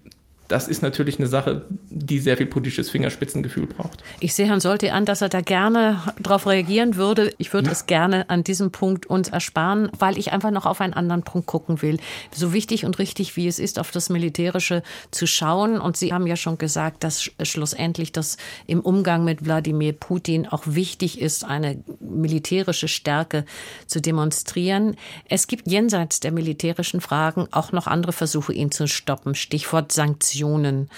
Speaker 3: das ist natürlich eine Sache, die sehr viel politisches Fingerspitzengefühl braucht.
Speaker 2: Ich sehe Herrn Solti an, dass er da gerne darauf reagieren würde. Ich würde ja. es gerne an diesem Punkt uns ersparen, weil ich einfach noch auf einen anderen Punkt gucken will. So wichtig und richtig, wie es ist, auf das Militärische zu schauen. Und Sie haben ja schon gesagt, dass schlussendlich das im Umgang mit Wladimir Putin auch wichtig ist, eine militärische Stärke zu demonstrieren. Es gibt jenseits der militärischen Fragen auch noch andere Versuche, ihn zu stoppen. Stichwort Sanktionen. Sanktionen.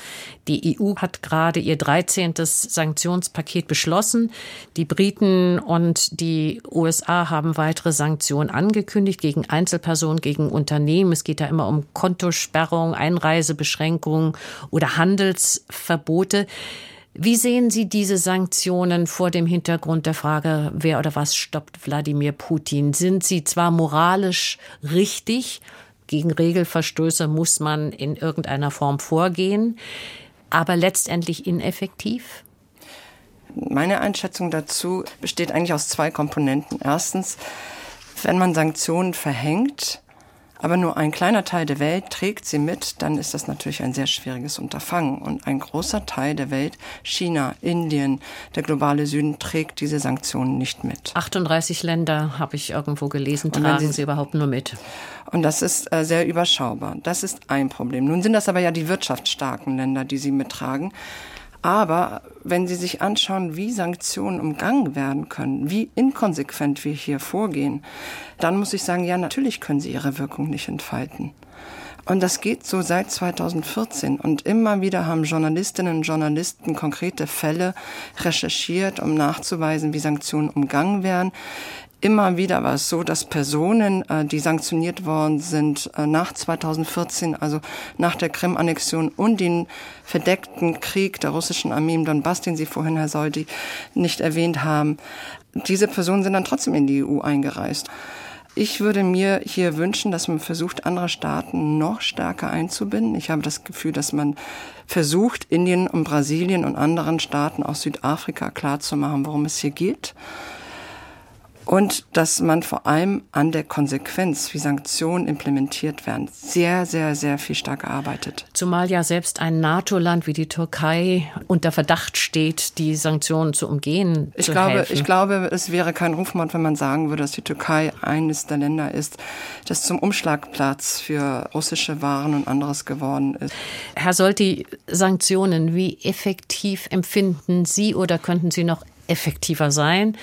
Speaker 2: Die EU hat gerade ihr 13. Sanktionspaket beschlossen. Die Briten und die USA haben weitere Sanktionen angekündigt gegen Einzelpersonen, gegen Unternehmen. Es geht da immer um Kontosperrung, Einreisebeschränkungen oder Handelsverbote. Wie sehen Sie diese Sanktionen vor dem Hintergrund der Frage, wer oder was stoppt Wladimir Putin? Sind sie zwar moralisch richtig, gegen Regelverstöße muss man in irgendeiner Form vorgehen, aber letztendlich ineffektiv?
Speaker 4: Meine Einschätzung dazu besteht eigentlich aus zwei Komponenten. Erstens, wenn man Sanktionen verhängt, aber nur ein kleiner Teil der Welt trägt sie mit, dann ist das natürlich ein sehr schwieriges Unterfangen. Und ein großer Teil der Welt, China, Indien, der globale Süden, trägt diese Sanktionen nicht mit.
Speaker 2: 38 Länder, habe ich irgendwo gelesen, tragen sie, sie, überhaupt nur mit.
Speaker 4: Und das ist äh, sehr überschaubar. Das ist ein Problem. Nun sind das aber ja die wirtschaftsstarken Länder, die sie mittragen. Aber wenn Sie sich anschauen, wie Sanktionen umgangen werden können, wie inkonsequent wir hier vorgehen, dann muss ich sagen, ja, natürlich können sie ihre Wirkung nicht entfalten. Und das geht so seit 2014. Und immer wieder haben Journalistinnen und Journalisten konkrete Fälle recherchiert, um nachzuweisen, wie Sanktionen umgangen werden. Immer wieder war es so, dass Personen, äh, die sanktioniert worden sind äh, nach 2014, also nach der Krim-Annexion und den verdeckten Krieg der russischen Armee im Donbass, den Sie vorhin, Herr Soldi, nicht erwähnt haben, diese Personen sind dann trotzdem in die EU eingereist. Ich würde mir hier wünschen, dass man versucht, andere Staaten noch stärker einzubinden. Ich habe das Gefühl, dass man versucht, Indien und Brasilien und anderen Staaten aus Südafrika klarzumachen, worum es hier geht und dass man vor allem an der Konsequenz, wie Sanktionen implementiert werden, sehr, sehr, sehr viel stärker arbeitet.
Speaker 2: Zumal ja selbst ein NATO-Land wie die Türkei unter Verdacht steht, die Sanktionen zu umgehen.
Speaker 4: Ich
Speaker 2: zu
Speaker 4: glaube,
Speaker 2: helfen.
Speaker 4: ich glaube, es wäre kein Rufmord, wenn man sagen würde, dass die Türkei eines der Länder ist, das zum Umschlagplatz für russische Waren und anderes geworden ist.
Speaker 2: Herr Solti, Sanktionen, wie effektiv empfinden Sie oder könnten Sie noch effektiver sein,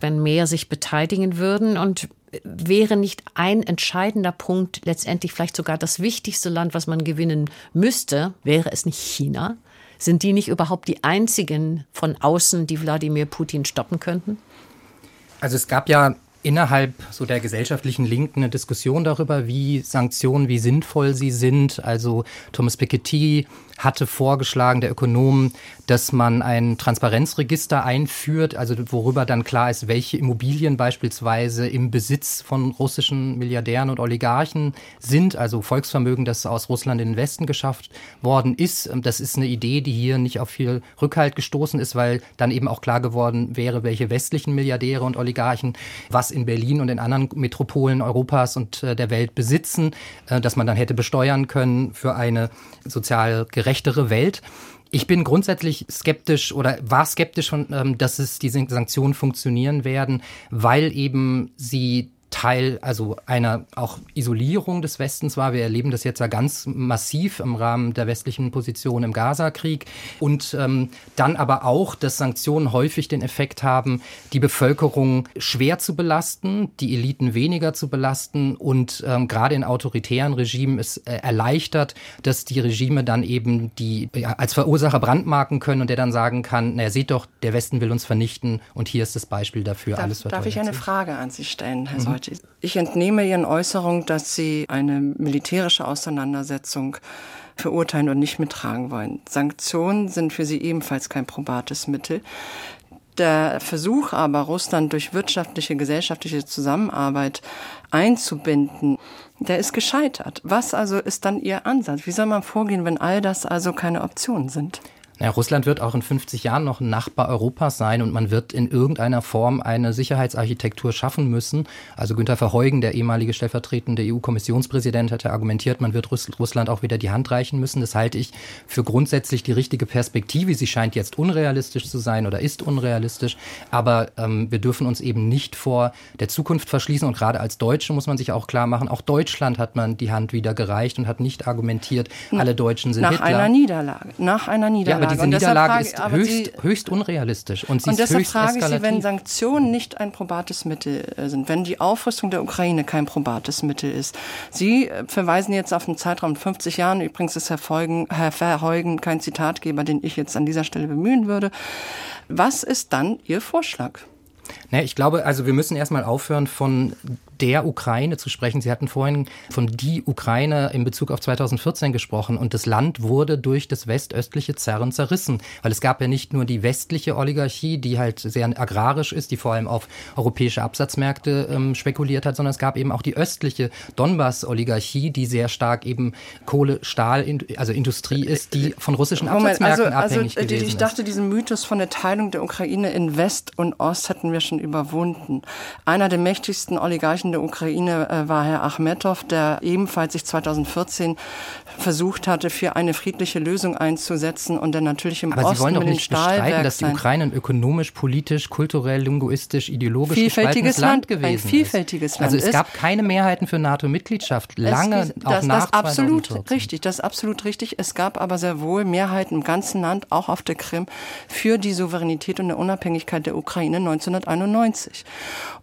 Speaker 2: wenn mehr sich beteiligen würden und wäre nicht ein entscheidender Punkt letztendlich vielleicht sogar das wichtigste Land, was man gewinnen müsste, wäre es nicht China? Sind die nicht überhaupt die einzigen von außen, die Wladimir Putin stoppen könnten?
Speaker 5: Also es gab ja innerhalb so der gesellschaftlichen Linken eine Diskussion darüber, wie Sanktionen, wie sinnvoll sie sind. Also Thomas Piketty hatte vorgeschlagen, der Ökonom, dass man ein Transparenzregister einführt, also worüber dann klar ist, welche Immobilien beispielsweise im Besitz von russischen Milliardären und Oligarchen sind, also Volksvermögen, das aus Russland in den Westen geschafft worden ist. Das ist eine Idee, die hier nicht auf viel Rückhalt gestoßen ist, weil dann eben auch klar geworden wäre, welche westlichen Milliardäre und Oligarchen was in Berlin und in anderen Metropolen Europas und äh, der Welt besitzen, äh, dass man dann hätte besteuern können für eine sozial gerechtere Welt. Ich bin grundsätzlich skeptisch oder war skeptisch, von, ähm, dass es diese Sanktionen funktionieren werden, weil eben sie Teil also einer auch Isolierung des Westens war. Wir erleben das jetzt ja ganz massiv im Rahmen der westlichen Position im Gaza-Krieg und ähm, dann aber auch, dass Sanktionen häufig den Effekt haben, die Bevölkerung schwer zu belasten, die Eliten weniger zu belasten und ähm, gerade in autoritären Regimen es äh, erleichtert, dass die Regime dann eben die ja, als Verursacher brandmarken können und der dann sagen kann, na seht doch, der Westen will uns vernichten und hier ist das Beispiel dafür.
Speaker 4: Darf,
Speaker 5: alles
Speaker 4: darf ich eine. Frage an Sie stellen, Herr mhm. Solti? Ich entnehme Ihren Äußerungen, dass Sie eine militärische Auseinandersetzung verurteilen und nicht mittragen wollen. Sanktionen sind für Sie ebenfalls kein probates Mittel. Der Versuch aber, Russland durch wirtschaftliche, gesellschaftliche Zusammenarbeit einzubinden, der ist gescheitert. Was also ist dann Ihr Ansatz? Wie soll man vorgehen, wenn all das also keine Optionen sind?
Speaker 5: Ja, Russland wird auch in 50 Jahren noch ein Nachbar Europas sein und man wird in irgendeiner Form eine Sicherheitsarchitektur schaffen müssen. Also Günter Verheugen, der ehemalige stellvertretende EU-Kommissionspräsident, hatte argumentiert, man wird Russland auch wieder die Hand reichen müssen. Das halte ich für grundsätzlich die richtige Perspektive. Sie scheint jetzt unrealistisch zu sein oder ist unrealistisch, aber ähm, wir dürfen uns eben nicht vor der Zukunft verschließen und gerade als Deutsche muss man sich auch klar machen, auch Deutschland hat man die Hand wieder gereicht und hat nicht argumentiert, alle Deutschen sind
Speaker 4: Nach
Speaker 5: Hitler.
Speaker 4: einer Niederlage. Nach einer Niederlage.
Speaker 5: Ja, aber diese
Speaker 4: Und
Speaker 5: Niederlage
Speaker 4: frage-
Speaker 5: ist höchst,
Speaker 4: Sie-
Speaker 5: höchst unrealistisch und sie
Speaker 4: Und
Speaker 5: ist höchst
Speaker 4: frage ich Sie, wenn
Speaker 5: eskalativ.
Speaker 4: Sanktionen nicht ein probates Mittel äh, sind, wenn die Aufrüstung der Ukraine kein probates Mittel ist. Sie äh, verweisen jetzt auf einen Zeitraum von 50 Jahren. Übrigens ist Herr, Folgen, Herr Verheugen kein Zitatgeber, den ich jetzt an dieser Stelle bemühen würde. Was ist dann Ihr Vorschlag?
Speaker 5: Ne, ich glaube, also wir müssen erstmal aufhören, von der Ukraine zu sprechen. Sie hatten vorhin von die Ukraine in Bezug auf 2014 gesprochen und das Land wurde durch das westöstliche Zerren zerrissen, weil es gab ja nicht nur die westliche Oligarchie, die halt sehr agrarisch ist, die vor allem auf europäische Absatzmärkte ähm, spekuliert hat, sondern es gab eben auch die östliche Donbass-Oligarchie, die sehr stark eben Kohle, Stahl, also Industrie ist, die von russischen
Speaker 4: Moment, also,
Speaker 5: Absatzmärkten
Speaker 4: also
Speaker 5: abhängig
Speaker 4: äh,
Speaker 5: gewesen
Speaker 4: ich dachte, diesen Mythos von der Teilung der Ukraine in West und Ost hätten wir schon überwunden. Einer der mächtigsten Oligarchen der Ukraine äh, war Herr Achmetow, der ebenfalls sich 2014 versucht hatte, für eine friedliche Lösung einzusetzen und der natürlich im
Speaker 5: Aber
Speaker 4: Osten
Speaker 5: Sie wollen doch nicht bestreiten, dass die Ukraine ein ökonomisch, politisch, kulturell, linguistisch, ideologisch
Speaker 4: Vielfältiges
Speaker 5: Land,
Speaker 4: Land, ein
Speaker 5: gewesen
Speaker 4: vielfältiges
Speaker 5: ist.
Speaker 4: Land
Speaker 5: Also es
Speaker 4: ist.
Speaker 5: gab keine Mehrheiten für NATO-Mitgliedschaft, lange
Speaker 4: Es,
Speaker 5: auch
Speaker 4: das,
Speaker 5: nach
Speaker 4: das absolut
Speaker 5: 2014.
Speaker 4: richtig, das ist absolut richtig. Es gab aber sehr wohl Mehrheiten im ganzen Land, auch auf der Krim, für die Souveränität und der Unabhängigkeit der Ukraine 1991.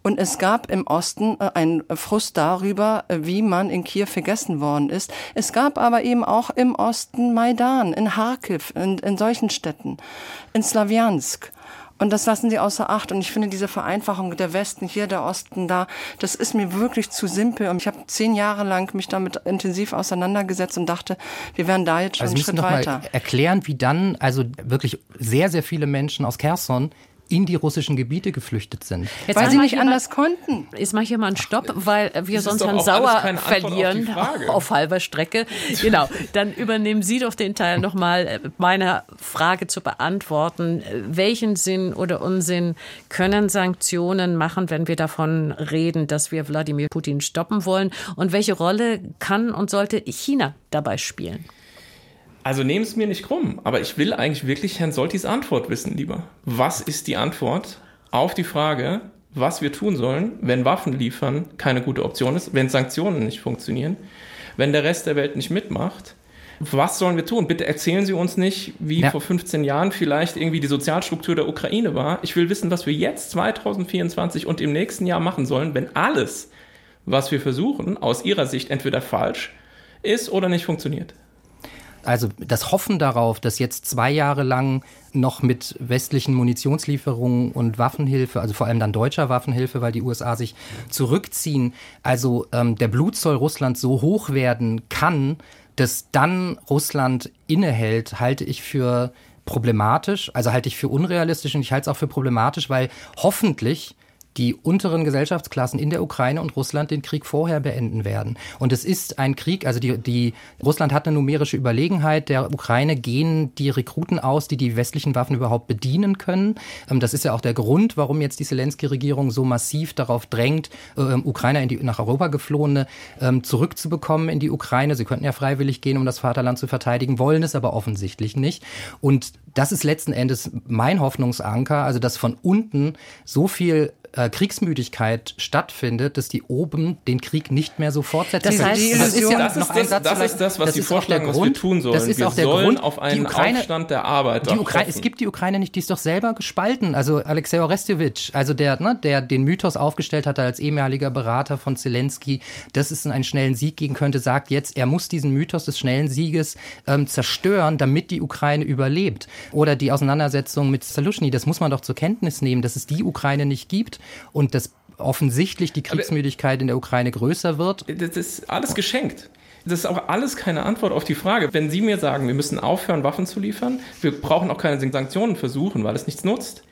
Speaker 4: Und es gab im Osten äh, einen Frust darüber, wie man in Kiew vergessen worden ist. Es gab aber eben auch im Osten Maidan, in Kharkiv, in, in solchen Städten, in Slawiansk. Und das lassen sie außer Acht. Und ich finde diese Vereinfachung der Westen hier, der Osten da, das ist mir wirklich zu simpel. Und ich habe zehn Jahre lang mich damit intensiv auseinandergesetzt und dachte, wir wären da jetzt schon
Speaker 5: Also
Speaker 4: einen Schritt
Speaker 5: doch
Speaker 4: weiter.
Speaker 5: mal erklären, wie dann also wirklich sehr, sehr viele Menschen aus Kherson in die russischen Gebiete geflüchtet sind.
Speaker 2: Jetzt
Speaker 4: Weil sie nicht anders konnten.
Speaker 2: Mal, jetzt mache ich hier mal einen Stopp, weil wir sonst Herrn Sauer
Speaker 3: auf
Speaker 2: verlieren
Speaker 3: Frage.
Speaker 2: auf, halber Strecke. Genau, dann übernehmen Sie doch den Teil nochmal meiner Frage zu beantworten. Welchen Sinn oder Unsinn können Sanktionen machen, wenn wir davon reden, dass wir Wladimir Putin stoppen wollen? Und welche Rolle kann und sollte China dabei spielen?
Speaker 3: Also nehmen es mir nicht krumm, aber ich will eigentlich wirklich Herrn Soltis Antwort wissen, lieber. Was ist die Antwort auf die Frage, was wir tun sollen, wenn Waffen liefern keine gute Option ist, wenn Sanktionen nicht funktionieren, wenn der Rest der Welt nicht mitmacht? Was sollen wir tun? Bitte erzählen Sie uns nicht, wie
Speaker 5: Ja.
Speaker 3: vor 15 Jahren vielleicht irgendwie die Sozialstruktur der Ukraine war. Ich will wissen, was wir jetzt 2024 und im nächsten Jahr machen sollen, wenn alles, was wir versuchen, aus Ihrer Sicht entweder falsch ist oder nicht funktioniert.
Speaker 5: Also das Hoffen darauf, dass jetzt zwei Jahre lang noch mit westlichen Munitionslieferungen und Waffenhilfe, also vor allem dann deutscher Waffenhilfe, weil die USA sich zurückziehen, also ähm, der Blutzoll Russlands so hoch werden kann, dass dann Russland innehält, halte ich für problematisch, also halte ich für unrealistisch und ich halte es auch für problematisch, weil hoffentlich die unteren Gesellschaftsklassen in der Ukraine und Russland den Krieg vorher beenden werden. Und es ist ein Krieg, also die, die Russland hat eine numerische Überlegenheit. Der Ukraine gehen die Rekruten aus, die die westlichen Waffen überhaupt bedienen können. Ähm, das ist ja auch der Grund, warum jetzt die Zelensky-Regierung so massiv darauf drängt, ähm, Ukrainer in die, nach Europa geflohene ähm, zurückzubekommen in die Ukraine. Sie könnten ja freiwillig gehen, um das Vaterland zu verteidigen, wollen es aber offensichtlich nicht. Und das ist letzten Endes mein Hoffnungsanker, also dass von unten so viel äh, Kriegsmüdigkeit stattfindet, dass die oben den Krieg nicht mehr so fortsetzen.
Speaker 2: Das heißt, die
Speaker 5: Und ist ja
Speaker 3: das
Speaker 5: noch
Speaker 3: ist
Speaker 5: ein
Speaker 3: das,
Speaker 5: Satz
Speaker 3: das, ist das, was
Speaker 5: das
Speaker 3: Sie vorschlagen, was wir
Speaker 5: Grund-
Speaker 3: tun sollen.
Speaker 5: Das ist
Speaker 3: wir
Speaker 5: auch der
Speaker 3: sollen
Speaker 5: Grund,
Speaker 3: auf
Speaker 5: die
Speaker 3: einen
Speaker 5: Ukraine,
Speaker 3: Aufstand der Arbeiter
Speaker 5: die Ukraine, es gibt die Ukraine nicht, die ist doch selber gespalten. Also Alexei Orestjewitsch, also der, ne, der den Mythos aufgestellt hatte als ehemaliger Berater von Zelensky, dass es einen schnellen Sieg geben könnte, sagt jetzt, er muss diesen Mythos des schnellen Sieges ähm, zerstören, damit die Ukraine überlebt. Oder die Auseinandersetzung mit Salushny, das muss man doch zur Kenntnis nehmen, dass es die Ukraine nicht gibt und dass offensichtlich die Kriegsmüdigkeit in der Ukraine größer wird.
Speaker 3: Das ist alles geschenkt. Das ist auch alles keine Antwort auf die Frage. Wenn Sie mir sagen, wir müssen aufhören, Waffen zu liefern, wir brauchen auch keine Sanktionen versuchen, weil es nichts nutzt,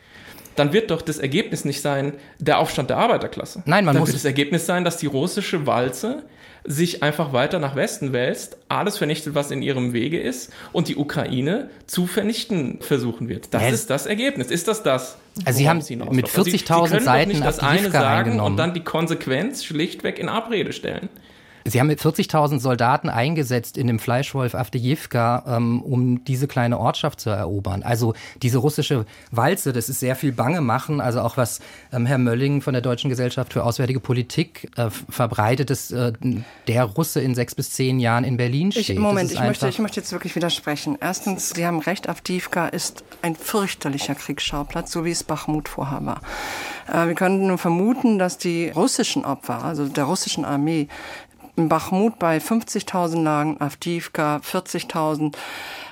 Speaker 3: dann wird doch das Ergebnis nicht sein, der Aufstand der Arbeiterklasse.
Speaker 5: Nein, man
Speaker 3: dann
Speaker 5: muss-
Speaker 3: wird das Ergebnis sein, dass die russische Walze sich einfach weiter nach Westen wälzt, alles vernichtet, was in ihrem Wege ist und die Ukraine zu vernichten versuchen wird. Das
Speaker 5: Ja,
Speaker 3: ist das Ergebnis. Ist das das?
Speaker 5: Also Sie haben
Speaker 3: hinausläuft?
Speaker 5: mit
Speaker 3: Also Sie-
Speaker 5: 40.000
Speaker 3: Sie können doch
Speaker 5: Seiten
Speaker 3: nicht das eine sagen und dann die Konsequenz schlichtweg in Abrede stellen.
Speaker 5: Sie haben mit 40.000 Soldaten eingesetzt in dem Fleischwolf Avdiivka, ähm, um diese kleine Ortschaft zu erobern. Also diese russische Walze, das ist sehr viel Bange machen. Also auch was ähm, Herr Mölling von der Deutschen Gesellschaft für Auswärtige Politik äh, verbreitet, dass äh, der Russe in sechs bis zehn Jahren in Berlin steht.
Speaker 4: Ich, Moment, ich möchte, ich möchte jetzt wirklich widersprechen. Erstens, Sie haben recht, Avdiivka ist ein fürchterlicher Kriegsschauplatz, so wie es Bachmut vorher war. Äh, wir können nur vermuten, dass die russischen Opfer, also der russischen Armee, in Bachmut bei 50.000 lagen, Avdiivka 40.000.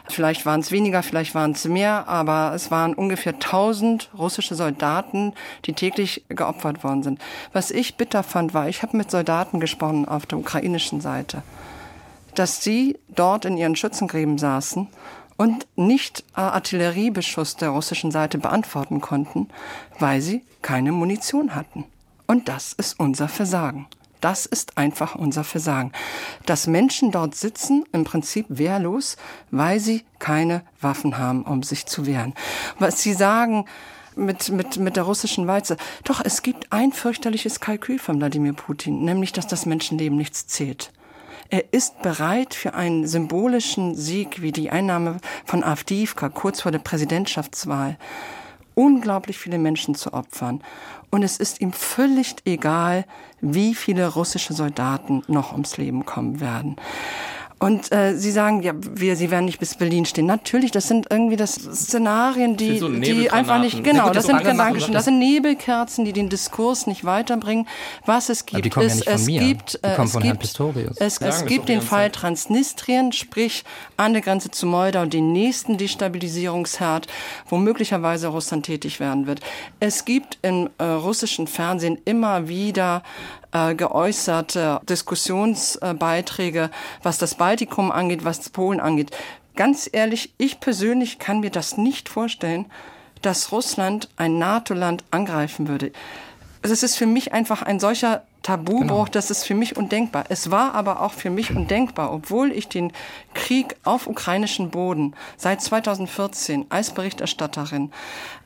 Speaker 4: Vielleicht waren es weniger, vielleicht waren es mehr, aber es waren ungefähr 1000 russische Soldaten, die täglich geopfert worden sind. Was ich bitter fand, war, ich habe mit Soldaten gesprochen auf der ukrainischen Seite dass sie dort in ihren Schützengräben saßen und nicht äh, Artilleriebeschuss der russischen Seite beantworten konnten, weil sie keine Munition hatten. Und das ist unser Versagen. Das ist einfach unser Versagen. Dass Menschen dort sitzen, im Prinzip wehrlos, weil sie keine Waffen haben, um sich zu wehren. Was sie sagen, mit, mit, mit der russischen Weize. Doch es gibt ein fürchterliches Kalkül von Wladimir Putin, nämlich, dass das Menschenleben nichts zählt. Er ist bereit für einen symbolischen Sieg wie die Einnahme von Avdiivka kurz vor der Präsidentschaftswahl unglaublich viele Menschen zu opfern. Und es ist ihm völlig egal, wie viele russische Soldaten noch ums Leben kommen werden. Und äh, Sie sagen, ja, wir, Sie werden nicht bis Berlin stehen. Natürlich, das sind irgendwie das Szenarien, die, so die einfach nicht, genau, das sind Gedanken, das sind Nebelkerzen, die den Diskurs nicht weiterbringen. Was es gibt, ist, ja es mir. gibt, äh, es gibt, es, es gibt den Fall Zeit. Transnistrien, sprich an der Grenze zu Moldau, den nächsten Destabilisierungsherd, wo möglicherweise Russland tätig werden wird. Es gibt im äh, russischen Fernsehen immer wieder äh, geäußerte Diskussionsbeiträge, was das Baltikum angeht, was Polen angeht. Ganz ehrlich, ich persönlich kann mir das nicht vorstellen, dass Russland ein NATO-Land angreifen würde. Es ist für mich einfach ein solcher Tabubruch, genau. das ist für mich undenkbar. Es war aber auch für mich undenkbar, obwohl ich den Krieg auf ukrainischem Boden seit 2014 als Berichterstatterin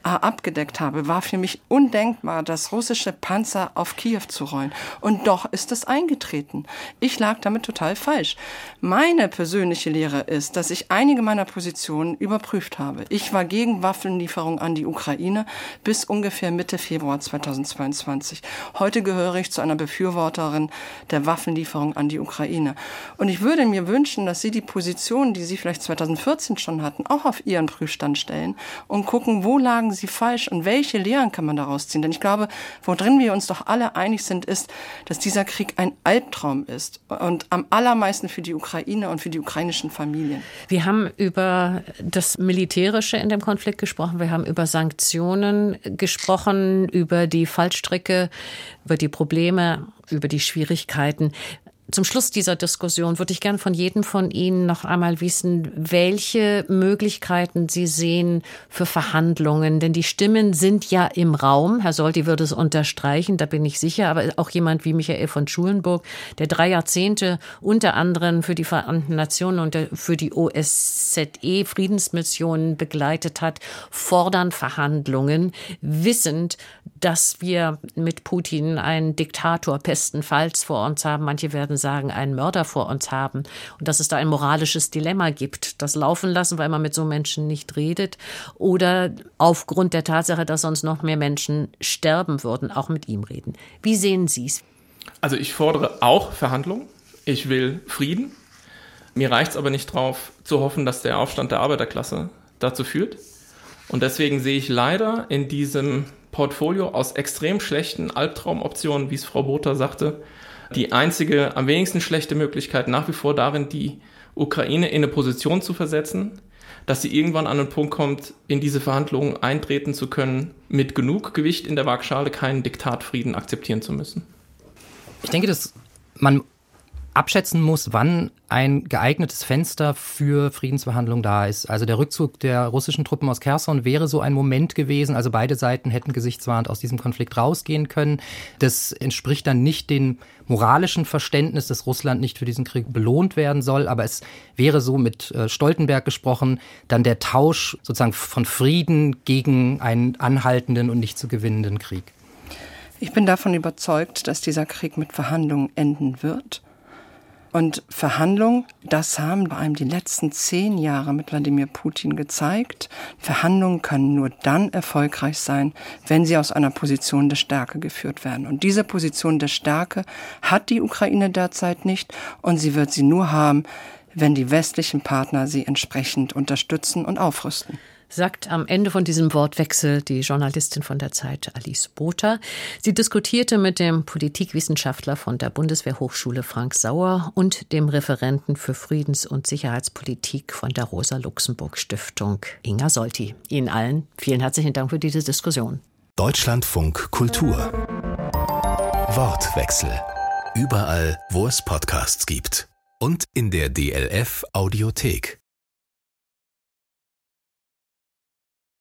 Speaker 4: äh, abgedeckt habe, war für mich undenkbar, dass russische Panzer auf Kiew zu rollen. Und doch ist es eingetreten. Ich lag damit total falsch. Meine persönliche Lehre ist, dass ich einige meiner Positionen überprüft habe. Ich war gegen Waffenlieferung an die Ukraine bis ungefähr Mitte Februar 2022. Heute gehöre ich zu einer Befürworterin der Waffenlieferung an die Ukraine. Und ich würde mir wünschen, dass Sie die Positionen, die Sie vielleicht 2014 schon hatten, auch auf Ihren Prüfstand stellen und gucken, wo lagen sie falsch und welche Lehren kann man daraus ziehen? Denn ich glaube, worin wir uns doch alle einig sind, ist, dass dieser Krieg ein Albtraum ist und am allermeisten für die Ukraine und für die ukrainischen Familien.
Speaker 2: Wir haben über das Militärische in dem Konflikt gesprochen, wir haben über Sanktionen gesprochen, über die Fallstricke, über die Probleme, über die Schwierigkeiten. Zum Schluss dieser Diskussion würde ich gern von jedem von Ihnen noch einmal wissen, welche Möglichkeiten Sie sehen für Verhandlungen. Denn die Stimmen sind ja im Raum. Herr Solti würde es unterstreichen, da bin ich sicher. Aber auch jemand wie Michael von Schulenburg, der drei Jahrzehnte unter anderem für die Vereinten Nationen und für die OSZE Friedensmissionen begleitet hat, fordern Verhandlungen, wissend, dass wir mit Putin einen Diktator bestenfalls vor uns haben. Manche werden sagen, einen Mörder vor uns haben und dass es da ein moralisches Dilemma gibt. Das laufen lassen, weil man mit so Menschen nicht redet oder aufgrund der Tatsache, dass sonst noch mehr Menschen sterben würden, auch mit ihm reden. Wie sehen Sie es?
Speaker 3: Also ich fordere auch Verhandlungen. Ich will Frieden. Mir reicht es aber nicht darauf zu hoffen, dass der Aufstand der Arbeiterklasse dazu führt. Und deswegen sehe ich leider in diesem Portfolio aus extrem schlechten Albtraumoptionen, wie es Frau Botha sagte, die einzige, am wenigsten schlechte Möglichkeit nach wie vor darin, die Ukraine in eine Position zu versetzen, dass sie irgendwann an einen Punkt kommt, in diese Verhandlungen eintreten zu können, mit genug Gewicht in der Waagschale keinen Diktatfrieden akzeptieren zu müssen.
Speaker 5: Ich denke, dass man abschätzen muss, wann ein geeignetes Fenster für Friedensverhandlungen da ist. Also der Rückzug der russischen Truppen aus Kherson wäre so ein Moment gewesen. Also beide Seiten hätten gesichtswahrend aus diesem Konflikt rausgehen können. Das entspricht dann nicht dem moralischen Verständnis, dass Russland nicht für diesen Krieg belohnt werden soll. Aber es wäre so mit äh, Stoltenberg gesprochen, dann der Tausch sozusagen von Frieden gegen einen anhaltenden und nicht zu gewinnenden Krieg.
Speaker 4: Ich bin davon überzeugt, dass dieser Krieg mit Verhandlungen enden wird. Und Verhandlungen, das haben vor allem die letzten zehn Jahre mit Wladimir Putin gezeigt. Verhandlungen können nur dann erfolgreich sein, wenn sie aus einer Position der Stärke geführt werden. Und diese Position der Stärke hat die Ukraine derzeit nicht und sie wird sie nur haben, wenn die westlichen Partner sie entsprechend unterstützen und aufrüsten
Speaker 2: sagt am Ende von diesem Wortwechsel die Journalistin von der Zeit Alice Botha. Sie diskutierte mit dem Politikwissenschaftler von der Bundeswehrhochschule Frank Sauer und dem Referenten für Friedens- und Sicherheitspolitik von der Rosa-Luxemburg-Stiftung Inga Solti. Ihnen allen vielen herzlichen Dank für diese Diskussion.
Speaker 1: Deutschlandfunk Kultur Wortwechsel. Überall, wo es Podcasts gibt. Und in der DLF Audiothek.